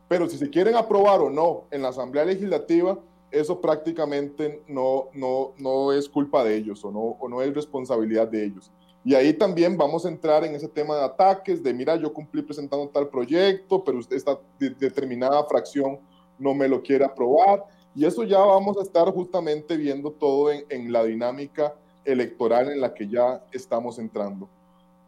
Pero si se quieren aprobar o no en la Asamblea Legislativa, eso prácticamente no, no, no es culpa de ellos o no, o no es responsabilidad de ellos. Y ahí también vamos a entrar en ese tema de ataques, de mira, yo cumplí presentando tal proyecto, pero esta determinada fracción no me lo quiere aprobar. Y eso ya vamos a estar justamente viendo todo en, la dinámica electoral en la que ya estamos entrando.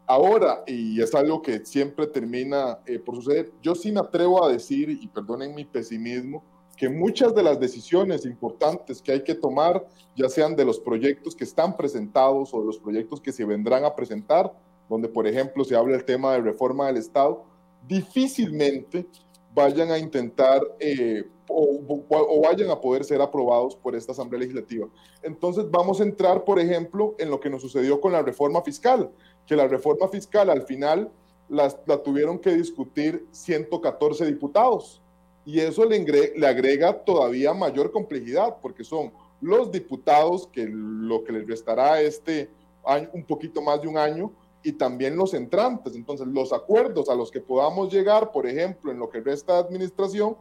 Ahora, y es algo que siempre termina eh, por suceder, yo sí me atrevo a decir, y perdonen mi pesimismo, que muchas de las decisiones importantes que hay que tomar, ya sean de los proyectos que están presentados o de los proyectos que se vendrán a presentar, donde por ejemplo se habla el tema de reforma del Estado, difícilmente vayan a intentar eh, o, vayan a poder ser aprobados por esta Asamblea Legislativa. Entonces vamos a entrar, por ejemplo, en lo que nos sucedió con la reforma fiscal que la reforma fiscal al final la, tuvieron que discutir 114 diputados. Y eso le, le agrega todavía mayor complejidad, porque son los diputados que lo que les restará este año, un poquito más de un año, y también los entrantes. Entonces, los acuerdos a los que podamos llegar, por ejemplo, en lo que resta de administración,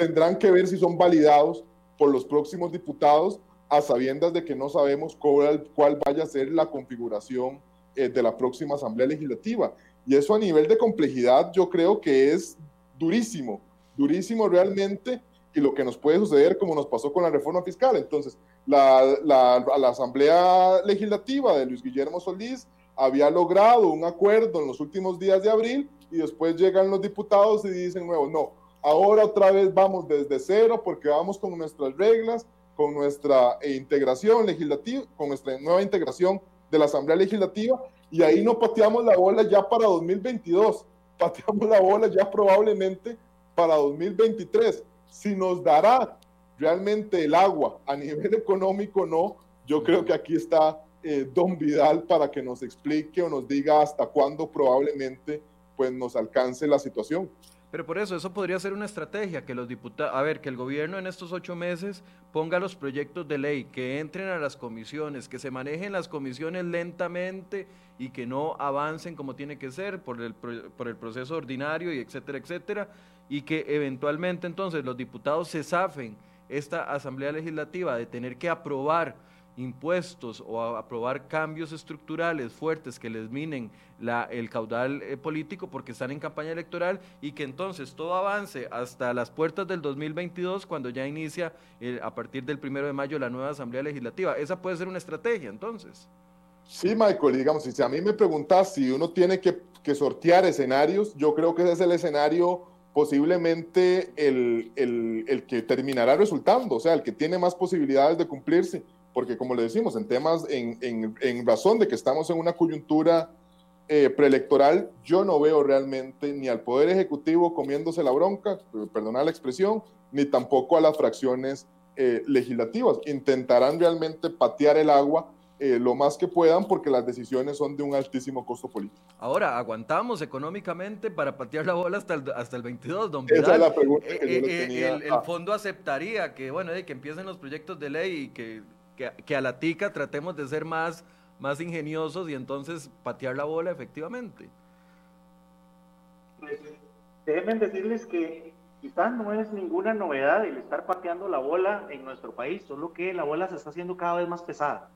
tendrán que ver si son validados por los próximos diputados, a sabiendas de que no sabemos cuál, cuál vaya a ser la configuración eh, de la próxima Asamblea Legislativa. Y eso a nivel de complejidad yo creo que es durísimo, durísimo realmente y lo que nos puede suceder como nos pasó con la reforma fiscal. Entonces, la, la, la Asamblea Legislativa de Luis Guillermo Solís había logrado un acuerdo en los últimos días de abril y después llegan los diputados y dicen nuevo, no, ahora otra vez vamos desde cero porque vamos con nuestras reglas, con nuestra integración legislativa, con nuestra nueva integración de la Asamblea Legislativa y ahí no pateamos la bola ya para 2022, pateamos la bola ya probablemente para 2023. Si nos dará realmente el agua a nivel económico, no, yo creo que aquí está eh, don Vidal para que nos explique o nos diga hasta cuándo probablemente pues nos alcance la situación. Pero por eso, eso podría ser una estrategia, que los diputados, a ver, que el gobierno en estos ocho meses ponga los proyectos de ley, que entren a las comisiones, que se manejen las comisiones lentamente y que no avancen como tiene que ser por el, por el proceso ordinario y etcétera, etcétera, y que eventualmente entonces los diputados se zafen esta Asamblea Legislativa de tener que aprobar impuestos o aprobar cambios estructurales fuertes que les minen la, el caudal eh, político porque están en campaña electoral y que entonces todo avance hasta las puertas del 2022 cuando ya inicia eh, a partir del primero de mayo la nueva Asamblea Legislativa. Esa puede ser una estrategia entonces. Sí, Michael, digamos, si a mí me preguntas si uno tiene que, que sortear escenarios, yo creo que ese es el escenario posiblemente el, el, el que terminará resultando, o sea, el que tiene más posibilidades de cumplirse porque como le decimos, en temas, en, en, en razón de que estamos en una coyuntura eh, preelectoral, yo no veo realmente ni al Poder Ejecutivo comiéndose la bronca, perdona la expresión, ni tampoco a las fracciones eh, legislativas. Intentarán realmente patear el agua eh, lo más que puedan porque las decisiones son de un altísimo costo político. Ahora, ¿aguantamos económicamente para patear la bola hasta el, hasta el 22, don Vidal? Esa es la pregunta que yo le tenía. El, el, fondo aceptaría que, bueno, que empiecen los proyectos de ley y que que, a la tica tratemos de ser más, más ingeniosos y entonces patear la bola efectivamente. Pues, déjenme decirles que quizás no es ninguna novedad el estar pateando la bola en nuestro país, solo que la bola se está haciendo cada vez más pesada.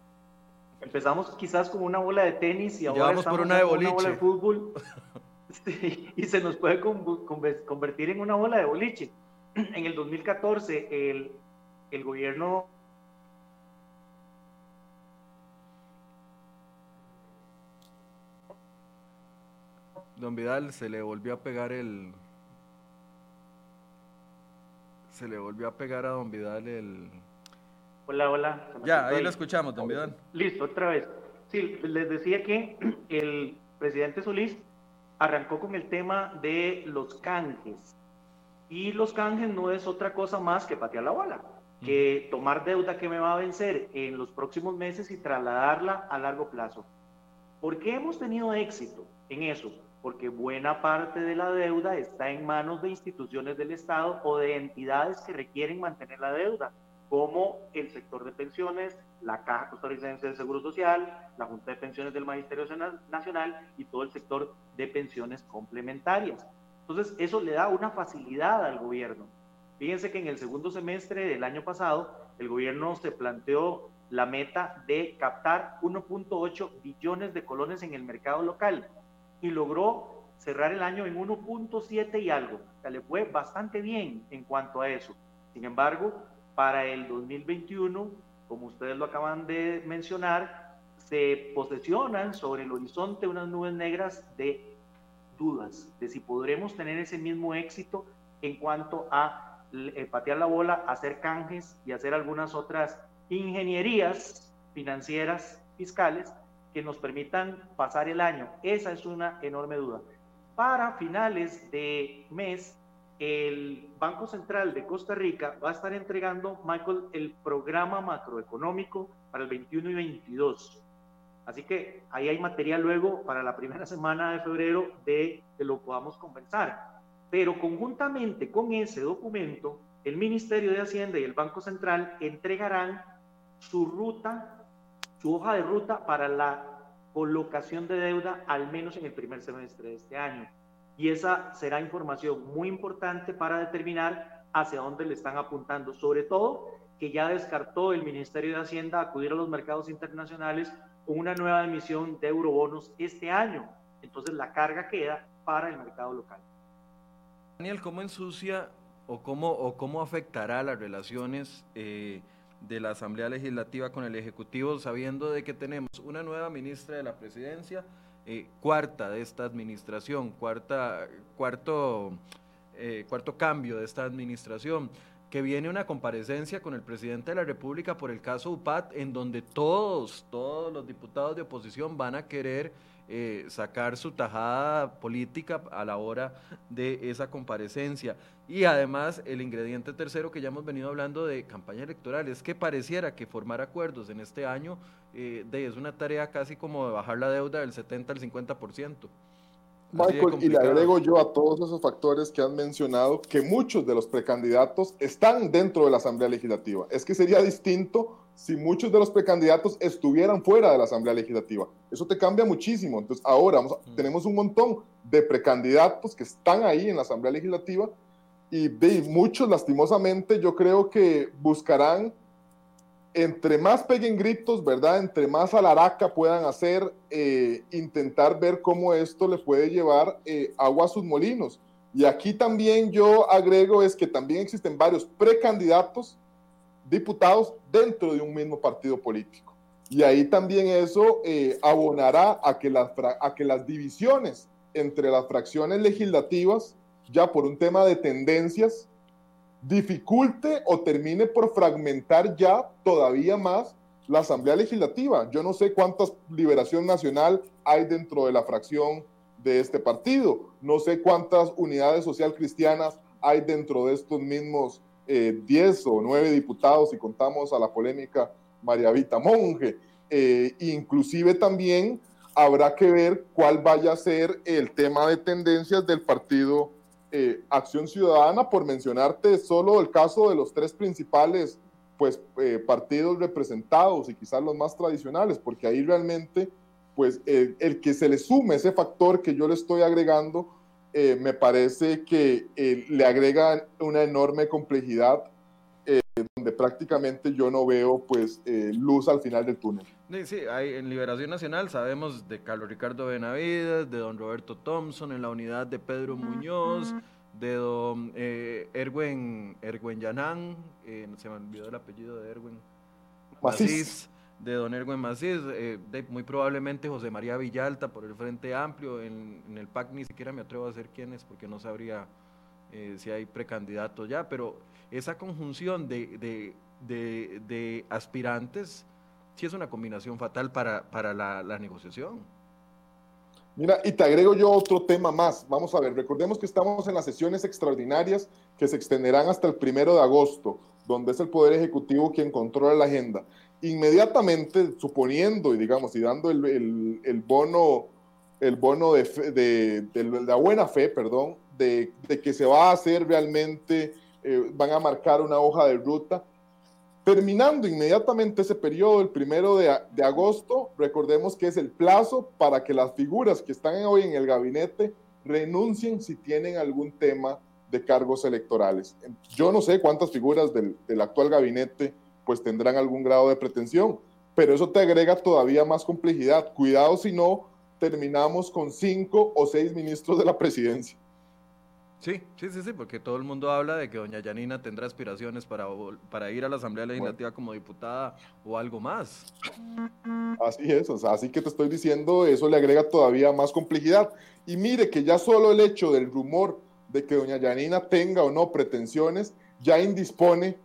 Empezamos quizás con una bola de tenis y ahora estamos por una, de una bola de fútbol y se nos puede convertir en una bola de boliche. En el 2014 el, el gobierno Don Vidal se le volvió a pegar el. Se le volvió a pegar a Don Vidal el. Hola, hola. Ya, ahí, lo escuchamos, Don Vidal. Listo, otra vez. Sí, les decía que el presidente Solís arrancó con el tema de los canjes. Y los canjes no es otra cosa más que patear la bola, que tomar deuda que me va a vencer en los próximos meses y trasladarla a largo plazo. ¿Por qué hemos tenido éxito en eso? Porque buena parte de la deuda está en manos de instituciones del Estado o de entidades que requieren mantener la deuda, como el sector de pensiones, la Caja Costarricense de Seguro Social, la Junta de Pensiones del Magisterio Nacional y todo el sector de pensiones complementarias. Entonces, eso le da una facilidad al gobierno. Fíjense que en el segundo semestre del año pasado, el gobierno se planteó la meta de captar 1.8 billones de colones en el mercado local y logró cerrar el año en 1.7 y algo. O sea, le fue bastante bien en cuanto a eso. Sin embargo, para el 2021, como ustedes lo acaban de mencionar, se posesionan sobre el horizonte unas nubes negras de dudas de si podremos tener ese mismo éxito en cuanto a eh, patear la bola, hacer canjes y hacer algunas otras ingenierías financieras, fiscales, que nos permitan pasar el año. Esa es una enorme duda. Para finales de mes, el Banco Central de Costa Rica va a estar entregando, Michael, el programa macroeconómico para el 21 y 22. Así que ahí hay material luego para la primera semana de febrero de que lo podamos conversar. Pero conjuntamente con ese documento, el Ministerio de Hacienda y el Banco Central entregarán su ruta su hoja de ruta para la colocación de deuda al menos en el primer semestre de este año. Y esa será información muy importante para determinar hacia dónde le están apuntando, sobre todo que ya descartó el Ministerio de Hacienda acudir a los mercados internacionales con una nueva emisión de eurobonos este año. Entonces la carga queda para el mercado local. Daniel, ¿cómo ensucia o cómo, o cómo afectará las relaciones eh, de la Asamblea Legislativa con el Ejecutivo, sabiendo de que tenemos una nueva ministra de la Presidencia, eh, cuarta de esta administración, cuarta, cuarto, eh, cuarto cambio de esta administración, que viene una comparecencia con el presidente de la República por el caso UPAT, en donde todos, todos los diputados de oposición van a querer eh, sacar su tajada política a la hora de esa comparecencia. Y además el ingrediente tercero que ya hemos venido hablando de campaña electoral es que pareciera que formar acuerdos en este año eh, de, es una tarea casi como de bajar la deuda del 70 al 50%. Michael, y le agrego yo a todos esos factores que han mencionado que muchos de los precandidatos están dentro de la Asamblea Legislativa. Es que sería distinto si muchos de los precandidatos estuvieran fuera de la Asamblea Legislativa. Eso te cambia muchísimo. Entonces, ahora mm. tenemos un montón de precandidatos que están ahí en la Asamblea Legislativa y muchos, lastimosamente, yo creo que buscarán entre más peguen gritos, ¿verdad? Entre más alaraca puedan hacer, eh, intentar ver cómo esto le puede llevar eh, agua a sus molinos. Y aquí también yo agrego es que también existen varios precandidatos, diputados dentro de un mismo partido político. Y ahí también eso eh, abonará a que, las, a que las divisiones entre las fracciones legislativas, ya por un tema de tendencias, dificulte o termine por fragmentar ya todavía más la Asamblea Legislativa. Yo no sé cuántas Liberación Nacional hay dentro de la fracción de este partido, no sé cuántas unidades social cristianas hay dentro de estos mismos 10 eh, o 9 diputados si contamos a la polémica María Vita Monge. Eh, inclusive también habrá que ver cuál vaya a ser el tema de tendencias del partido eh, Acción Ciudadana, por mencionarte solo el caso de los tres principales pues, eh, partidos representados y quizás los más tradicionales, porque ahí realmente, pues el que se le sume ese factor que yo le estoy agregando, eh, me parece que le agrega una enorme complejidad donde prácticamente yo no veo pues luz al final del túnel. Sí, hay, en Liberación Nacional sabemos de Carlos Ricardo Benavides, de don Roberto Thompson, en la unidad de Pedro Muñoz, de don eh, Erwin, Erwin Yanán, eh, se me olvidó el apellido de Erwin Macís, de don Erwin Macís, eh, muy probablemente José María Villalta por el Frente Amplio, en, el PAC ni siquiera me atrevo a decir quién es porque no sabría eh, si hay precandidatos ya, pero esa conjunción de, de aspirantes sí es una combinación fatal para, para la, la, negociación. Mira, y te agrego yo otro tema más. Vamos a ver, recordemos que estamos en las sesiones extraordinarias que se extenderán hasta el primero de agosto, donde es el Poder Ejecutivo quien controla la agenda. Inmediatamente, suponiendo y digamos, y dando el, el, el bono, el bono de, de, de, la buena fe, perdón, de, que se va a hacer realmente, eh, van a marcar una hoja de ruta, Terminando inmediatamente ese periodo, el primero de, agosto, recordemos que es el plazo para que las figuras que están hoy en el gabinete renuncien si tienen algún tema de cargos electorales. Yo no sé cuántas figuras del, actual gabinete pues tendrán algún grado de pretensión, pero eso te agrega todavía más complejidad. Cuidado si no terminamos con cinco o seis ministros de la presidencia. Sí, sí, sí, sí, porque todo el mundo habla de que doña Yanina tendrá aspiraciones para, para ir a la Asamblea Legislativa como diputada o algo más. Así es, o sea, así que te estoy diciendo, eso le agrega todavía más complejidad. Y mire que ya solo el hecho del rumor de que doña Yanina tenga o no pretensiones ya indispone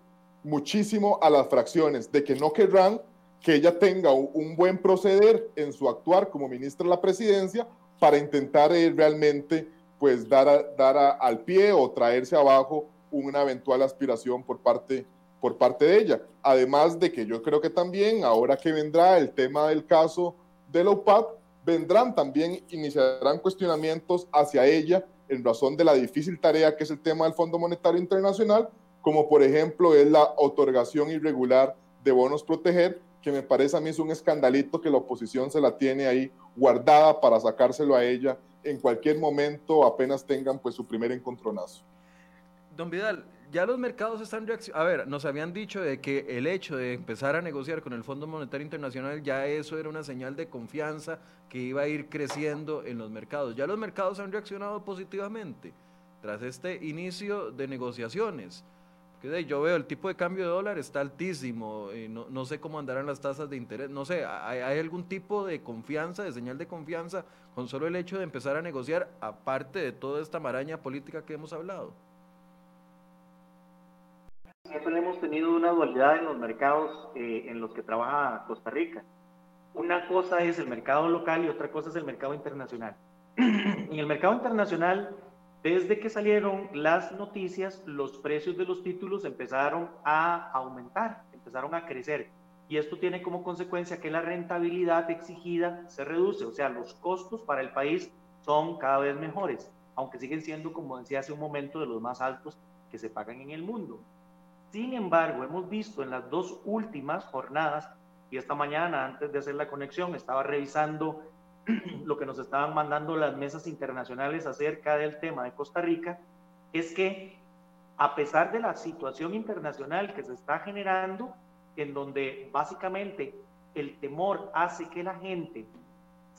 muchísimo a las fracciones de que no querrán que ella tenga un buen proceder en su actuar como ministra de la presidencia para intentar eh, realmente pues dar, dar al pie o traerse abajo una eventual aspiración por parte, por parte de ella. Además de que yo creo que también, ahora que vendrá el tema del caso de la UPAD, vendrán también, iniciarán cuestionamientos hacia ella en razón de la difícil tarea que es el tema del Fondo Monetario Internacional, como por ejemplo es la otorgación irregular de bonos proteger, que me parece a mí es un escandalito que la oposición se la tiene ahí guardada para sacárselo a ella en cualquier momento apenas tengan pues su primer encontronazo. Don Vidal, ya los mercados están reaccionando. A ver, nos habían dicho de que el hecho de empezar a negociar con el Fondo Monetario Internacional, ya eso era una señal de confianza que iba a ir creciendo en los mercados. Ya los mercados han reaccionado positivamente tras este inicio de negociaciones yo veo el tipo de cambio de dólar está altísimo, y no, no, sé cómo andarán las tasas de interés, no sé, ¿hay, ¿hay, algún tipo de confianza, de señal de confianza con solo el hecho de empezar a negociar, aparte de toda esta maraña política que hemos hablado? siempre hemos tenido una dualidad en los mercados eh, en los que trabaja Costa Rica. Una cosa es el mercado local y otra cosa es el mercado internacional. en el mercado internacional, desde que salieron las noticias, los precios de los títulos empezaron a aumentar, empezaron a crecer. Y esto tiene como consecuencia que la rentabilidad exigida se reduce, o sea, los costos para el país son cada vez mejores, aunque siguen siendo, como decía hace un momento, de los más altos que se pagan en el mundo. Sin embargo, hemos visto en las dos últimas jornadas, y esta mañana antes de hacer la conexión estaba revisando lo que nos estaban mandando las mesas internacionales acerca del tema de Costa Rica, es que a pesar de la situación internacional que se está generando, en donde básicamente el temor hace que la gente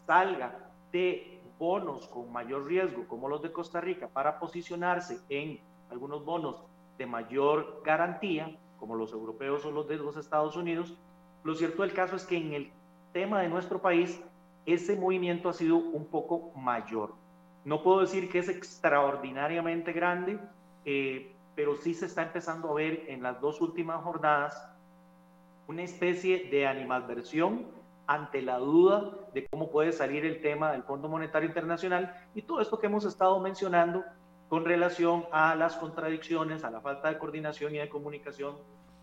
salga de bonos con mayor riesgo, como los de Costa Rica, para posicionarse en algunos bonos de mayor garantía, como los europeos o los de los Estados Unidos, lo cierto del caso es que en el tema de nuestro país, ese movimiento ha sido un poco mayor. No puedo decir que es extraordinariamente grande, eh, pero sí se está empezando a ver en las dos últimas jornadas una especie de animadversión ante la duda de cómo puede salir el tema del Fondo Monetario Internacional y todo esto que hemos estado mencionando con relación a las contradicciones, a la falta de coordinación y de comunicación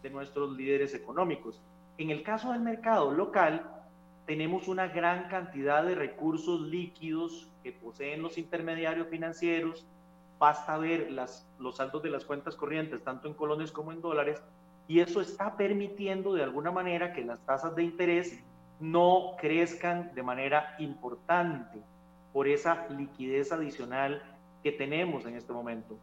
de nuestros líderes económicos. En el caso del mercado local, tenemos una gran cantidad de recursos líquidos que poseen los intermediarios financieros. Basta ver las, los saldos de las cuentas corrientes, tanto en colones como en dólares, y eso está permitiendo de alguna manera que las tasas de interés no crezcan de manera importante por esa liquidez adicional que tenemos en este momento.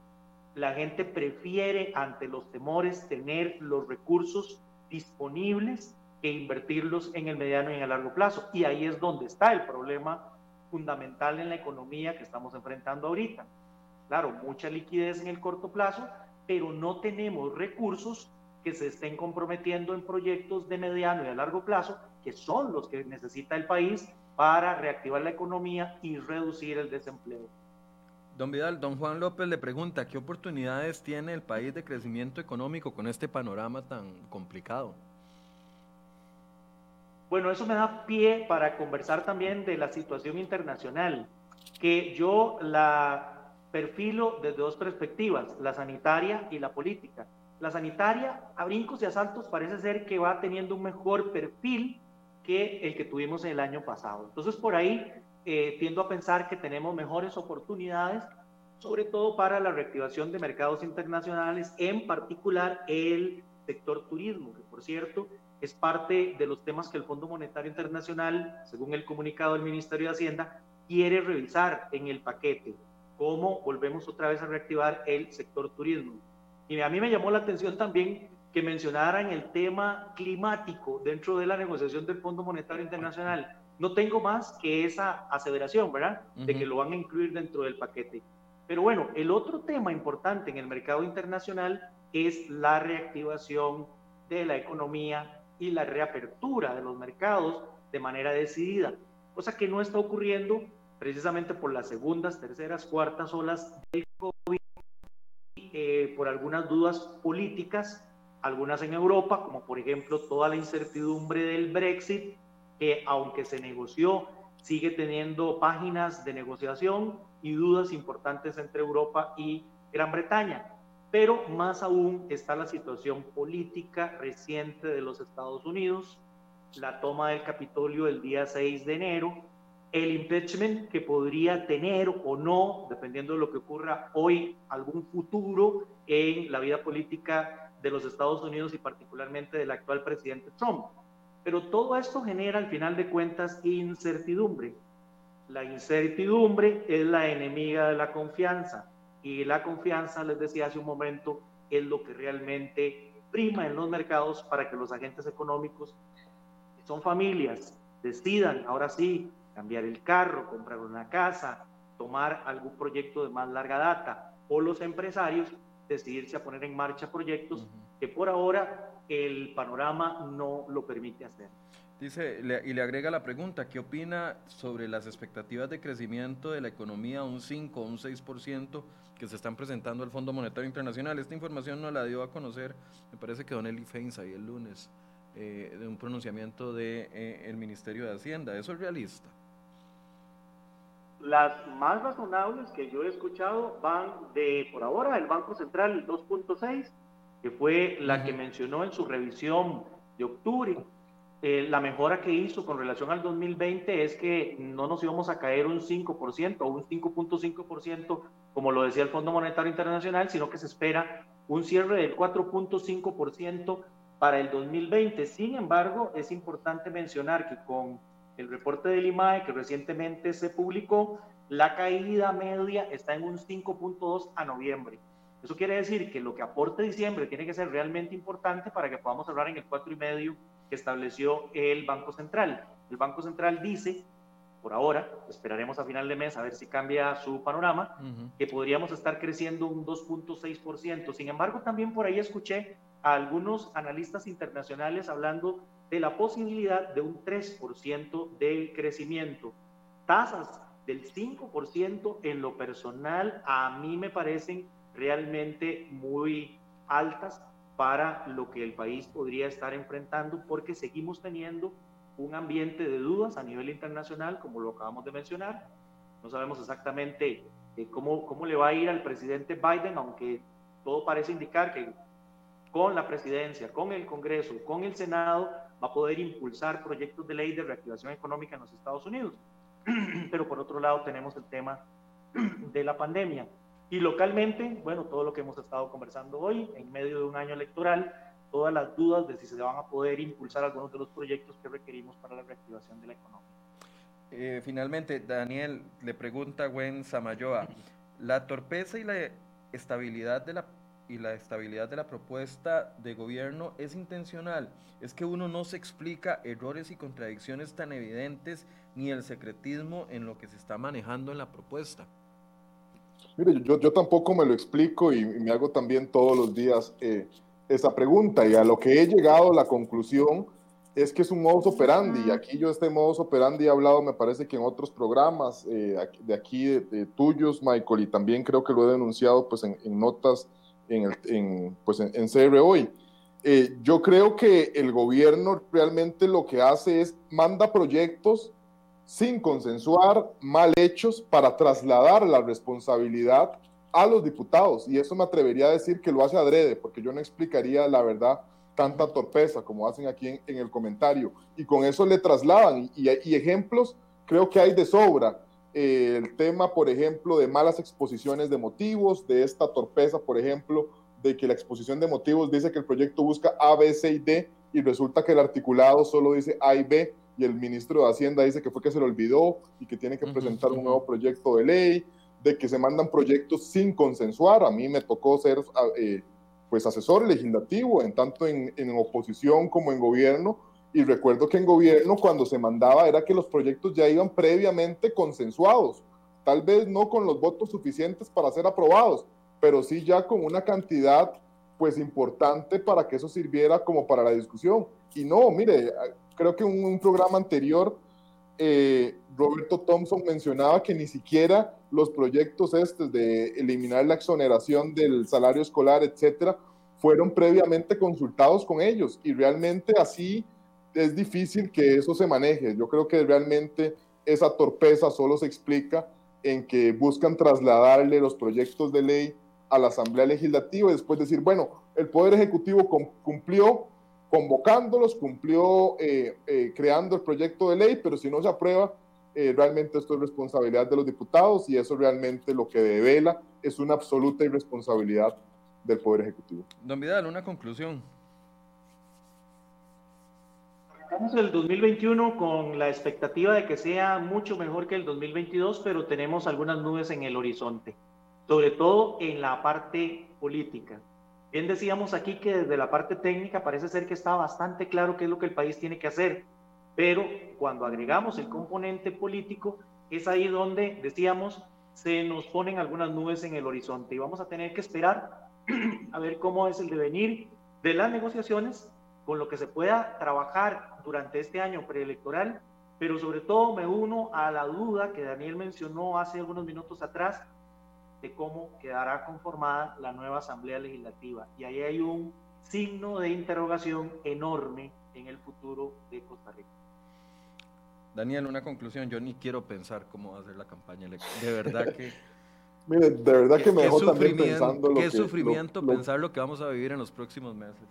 La gente prefiere ante los temores tener los recursos disponibles invertirlos en el mediano y en el largo plazo. Y ahí es donde está el problema fundamental en la economía que estamos enfrentando ahorita. Claro, mucha liquidez en el corto plazo, pero no tenemos recursos que se estén comprometiendo en proyectos de mediano y a largo plazo, que son los que necesita el país para reactivar la economía y reducir el desempleo. Don Vidal, don Juan López le pregunta, ¿qué oportunidades tiene el país de crecimiento económico con este panorama tan complicado? Bueno, eso me da pie para conversar también de la situación internacional, que yo la perfilo desde dos perspectivas, la sanitaria y la política. La sanitaria, a brincos y asaltos, parece ser que va teniendo un mejor perfil que el que tuvimos el año pasado. Entonces, por ahí eh, tiendo a pensar que tenemos mejores oportunidades, sobre todo para la reactivación de mercados internacionales, en particular el sector turismo, que por cierto es parte de los temas que el Fondo Monetario Internacional, según el comunicado del Ministerio de Hacienda, quiere revisar en el paquete, cómo volvemos otra vez a reactivar el sector turismo. Y a mí me llamó la atención también que mencionaran el tema climático dentro de la negociación del Fondo Monetario Internacional no tengo más que esa aseveración, ¿verdad? De que lo van a incluir dentro del paquete. Pero bueno, el otro tema importante en el mercado internacional es la reactivación de la economía y la reapertura de los mercados de manera decidida, cosa que no está ocurriendo precisamente por las segundas, terceras, cuartas olas del COVID y eh, por algunas dudas políticas, algunas en Europa, como por ejemplo toda la incertidumbre del Brexit que aunque se negoció, sigue teniendo páginas de negociación y dudas importantes entre Europa y Gran Bretaña. Pero más aún está la situación política reciente de los Estados Unidos, la toma del Capitolio el día 6 de enero, el impeachment que podría tener o no, dependiendo de lo que ocurra hoy, algún futuro en la vida política de los Estados Unidos y particularmente del actual presidente Trump. Pero todo esto genera al final de cuentas incertidumbre. La incertidumbre es la enemiga de la confianza y la confianza, les decía hace un momento, es lo que realmente prima en los mercados para que los agentes económicos, que son familias, decidan ahora sí cambiar el carro, comprar una casa, tomar algún proyecto de más larga data o los empresarios decidirse a poner en marcha proyectos que por ahora el panorama no lo permite hacer. Dice, y le agrega la pregunta, ¿qué opina sobre las expectativas de crecimiento de la economía, un 5 o un 6% que se están presentando al Fondo Monetario Internacional? Esta información nos la dio a conocer, me parece que Don Eli Feins ahí el lunes, eh, de un pronunciamiento del de, eh, Ministerio de Hacienda. ¿Eso es realista? Las más razonables que yo he escuchado van de, por ahora, el Banco Central 2.6, que fue la que mencionó en su revisión de octubre eh, la mejora que hizo con relación al 2020 es que no nos íbamos a caer un 5% o un 5.5%, como lo decía el Fondo Monetario Internacional, sino que se espera un cierre del 4.5% para el 2020. Sin embargo, es importante mencionar que con el reporte del IMAE que recientemente se publicó, la caída media está en un 5.2 a noviembre. Eso quiere decir que lo que aporte diciembre tiene que ser realmente importante para que podamos cerrar en el 4,5 que estableció el Banco Central. El Banco Central dice, por ahora, esperaremos a final de mes a ver si cambia su panorama, que podríamos estar creciendo un 2.6%. Sin embargo, también por ahí escuché a algunos analistas internacionales hablando de la posibilidad de un 3% de crecimiento. Tasas del 5% en lo personal a mí me parecen realmente muy altas para lo que el país podría estar enfrentando porque seguimos teniendo un ambiente de dudas a nivel internacional, como lo acabamos de mencionar. No sabemos exactamente eh, cómo, cómo le va a ir al presidente Biden, aunque todo parece indicar que con la presidencia, con el Congreso, con el Senado, va a poder impulsar proyectos de ley de reactivación económica en los Estados Unidos. Pero por otro lado tenemos el tema de la pandemia. Y localmente, bueno, todo lo que hemos estado conversando hoy, en medio de un año electoral, todas las dudas de si se van a poder impulsar algunos de los proyectos que requerimos para la reactivación de la economía. Eh, finalmente, Daniel, le pregunta a Gwen Samayoa, ¿la torpeza y la estabilidad de la y la estabilidad de la propuesta de gobierno es intencional. Es que uno no se explica errores y contradicciones tan evidentes ni el secretismo en lo que se está manejando en la propuesta. Mire, yo, yo tampoco me lo explico y, me hago también todos los días eh, esa pregunta. Y a lo que he llegado la conclusión es que es un modus operandi. Y aquí yo este modus operandi he hablado me parece que en otros programas eh, de aquí de, tuyos Michael y también creo que lo he denunciado pues en, notas en, el, en, pues en, en CR hoy. Eh, yo creo que el gobierno realmente lo que hace es manda proyectos sin consensuar, mal hechos para trasladar la responsabilidad a los diputados. Y eso me atrevería a decir que lo hace adrede, porque yo no explicaría la verdad tanta torpeza como hacen aquí en, el comentario. Y con eso le trasladan. Y, ejemplos creo que hay de sobra. Eh, el tema, por ejemplo, de malas exposiciones de motivos, de esta torpeza, por ejemplo, de que la exposición de motivos dice que el proyecto busca A, B, C y D y resulta que el articulado solo dice A y B y el ministro de Hacienda dice que fue que se le olvidó y que tiene que presentar un nuevo proyecto de ley, de que se mandan proyectos sin consensuar. A mí me tocó ser eh, pues asesor legislativo, en tanto en, en, oposición como en gobierno, y recuerdo que en gobierno cuando se mandaba era que los proyectos ya iban previamente consensuados, tal vez no con los votos suficientes para ser aprobados, pero sí ya con una cantidad pues importante para que eso sirviera como para la discusión. Y no, mire, creo que en un, programa anterior, eh, Roberto Thompson mencionaba que ni siquiera los proyectos estos de eliminar la exoneración del salario escolar, etcétera, fueron previamente consultados con ellos y realmente así es difícil que eso se maneje. Yo creo que realmente esa torpeza solo se explica en que buscan trasladarle los proyectos de ley a la Asamblea Legislativa y después decir, bueno, el Poder Ejecutivo cumplió convocándolos, cumplió eh, eh, creando el proyecto de ley, pero si no se aprueba, eh, realmente esto es responsabilidad de los diputados y eso realmente lo que devela es una absoluta irresponsabilidad del Poder Ejecutivo. Don Vidal, una conclusión. Estamos el 2021 con la expectativa de que sea mucho mejor que el 2022, pero tenemos algunas nubes en el horizonte, sobre todo en la parte política. Bien decíamos aquí que desde la parte técnica parece ser que está bastante claro qué es lo que el país tiene que hacer, pero cuando agregamos el componente político, es ahí donde, decíamos, se nos ponen algunas nubes en el horizonte y vamos a tener que esperar a ver cómo es el devenir de las negociaciones con lo que se pueda trabajar durante este año preelectoral, pero sobre todo me uno a la duda que Daniel mencionó hace algunos minutos atrás de cómo quedará conformada la nueva Asamblea Legislativa. Y ahí hay un signo de interrogación enorme en el futuro de Costa Rica. Daniel, una conclusión. Yo ni quiero pensar cómo va a ser la campaña electoral. De verdad que. Mire, de verdad que me dejó también pensando lo qué sufrimiento pensar lo que vamos a vivir en los próximos meses.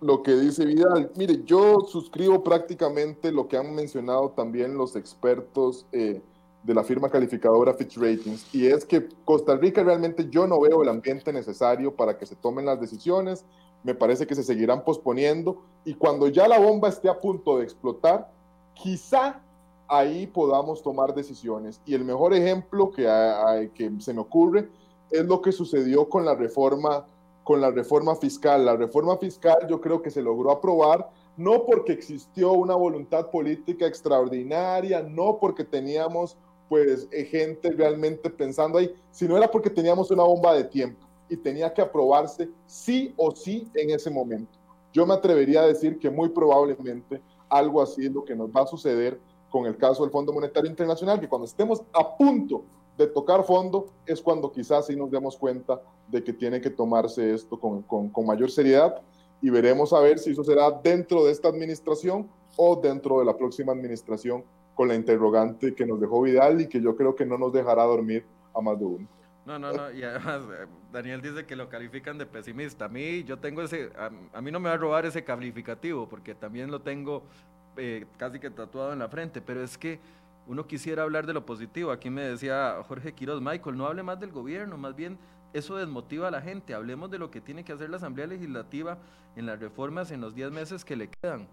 Lo que dice Vidal. Mire, yo suscribo prácticamente lo que han mencionado también los expertos eh, de la firma calificadora Fitch Ratings, y es que Costa Rica realmente yo no veo el ambiente necesario para que se tomen las decisiones. Me parece que se seguirán posponiendo y cuando ya la bomba esté a punto de explotar, quizá ahí podamos tomar decisiones. Y el mejor ejemplo que, que se me ocurre es lo que sucedió con la reforma con la reforma fiscal. La reforma fiscal yo creo que se logró aprobar no porque existió una voluntad política extraordinaria, no porque teníamos pues gente realmente pensando ahí, sino era porque teníamos una bomba de tiempo y tenía que aprobarse sí o sí en ese momento. Yo me atrevería a decir que muy probablemente algo así es lo que nos va a suceder con el caso del Fondo Monetario Internacional, que cuando estemos a punto de tocar fondo es cuando quizás sí nos demos cuenta de que tiene que tomarse esto con, con, con, mayor seriedad y veremos a ver si eso será dentro de esta administración o dentro de la próxima administración con la interrogante que nos dejó Vidal y que yo creo que no nos dejará dormir a más de uno. No, no, no, y además eh, Daniel dice que lo califican de pesimista. A mí, yo tengo ese, a, a mí no me va a robar ese calificativo porque también lo tengo eh, casi que tatuado en la frente, pero es que uno quisiera hablar de lo positivo. Aquí me decía Jorge Quiroz, Michael, no hable más del gobierno, más bien eso desmotiva a la gente. Hablemos de lo que tiene que hacer la Asamblea Legislativa en las reformas en los 10 meses que le quedan.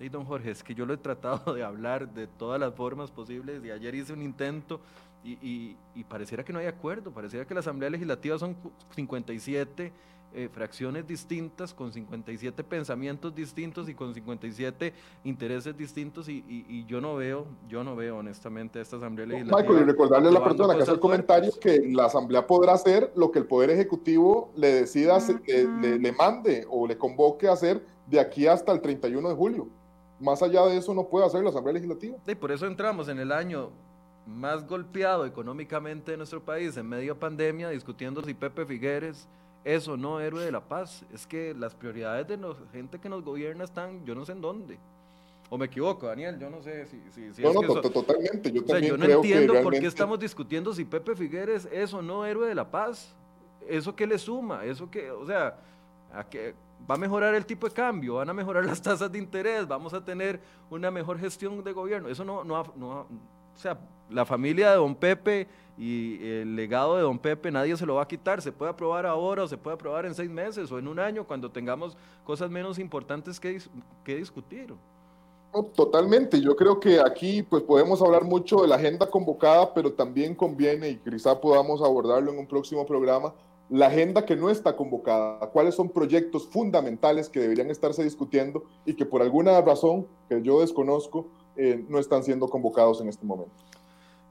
Y don Jorge, es que yo lo he tratado de hablar de todas las formas posibles y ayer hice un intento y, y, y pareciera que no hay acuerdo, pareciera que la Asamblea Legislativa son 57 eh, fracciones distintas, con 57 pensamientos distintos y con 57 intereses distintos y, y, y, yo no veo, yo no veo honestamente esta Asamblea Legislativa. Michael, y recordarle a la persona que hace el comentario que la Asamblea podrá hacer lo que el Poder Ejecutivo le decida, le, le, le mande o le convoque a hacer de aquí hasta el 31 de julio. Más allá de eso no puede hacer la Asamblea Legislativa. Y por eso entramos en el año más golpeado económicamente de nuestro país en medio pandemia, discutiendo si Pepe Figueres eso no héroe de la paz. Es que las prioridades de la gente que nos gobierna están, yo no sé en dónde. O me equivoco, Daniel, yo no sé si... si, si no, es no, que eso, totalmente. Yo, o sea, yo no creo entiendo que por qué realmente... estamos discutiendo si Pepe Figueres es o no héroe de la paz. ¿Eso qué le suma? ¿Eso que, o sea, a que va a mejorar el tipo de cambio? ¿Van a mejorar las tasas de interés? ¿Vamos a tener una mejor gestión de gobierno? Eso no, no, no o sea, la familia de don Pepe y el legado de don Pepe nadie se lo va a quitar, se puede aprobar ahora o se puede aprobar en seis meses o en un año cuando tengamos cosas menos importantes que, que discutir. No, totalmente, yo creo que aquí pues podemos hablar mucho de la agenda convocada, pero también conviene, y quizá podamos abordarlo en un próximo programa, la agenda que no está convocada, cuáles son proyectos fundamentales que deberían estarse discutiendo y que por alguna razón que yo desconozco eh, no están siendo convocados en este momento.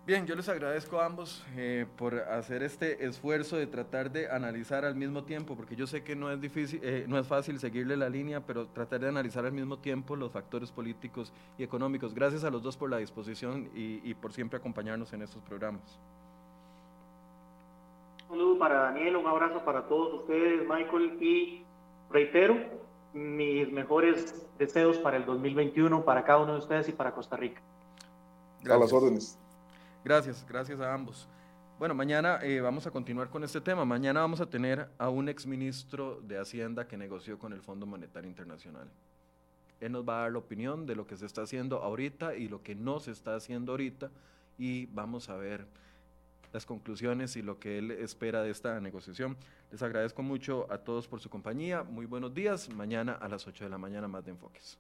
Bien, yo les agradezco a ambos eh, por hacer este esfuerzo de tratar de analizar al mismo tiempo, porque yo sé que no es difícil, eh, no es fácil seguirle la línea, pero tratar de analizar al mismo tiempo los factores políticos y económicos. Gracias a los dos por la disposición y, y por siempre acompañarnos en estos programas. Un saludo para Daniel, un abrazo para todos ustedes, Michael, y reitero mis mejores deseos para el 2021, para cada uno de ustedes y para Costa Rica. Gracias. A las órdenes. Gracias, gracias a ambos. Bueno, mañana eh, vamos a continuar con este tema. Mañana vamos a tener a un exministro de Hacienda que negoció con el Fondo Monetario Internacional. Él nos va a dar la opinión de lo que se está haciendo ahorita y lo que no se está haciendo ahorita y vamos a ver las conclusiones y lo que él espera de esta negociación. Les agradezco mucho a todos por su compañía. Muy buenos días. Mañana a las 8 de la mañana más de enfoques.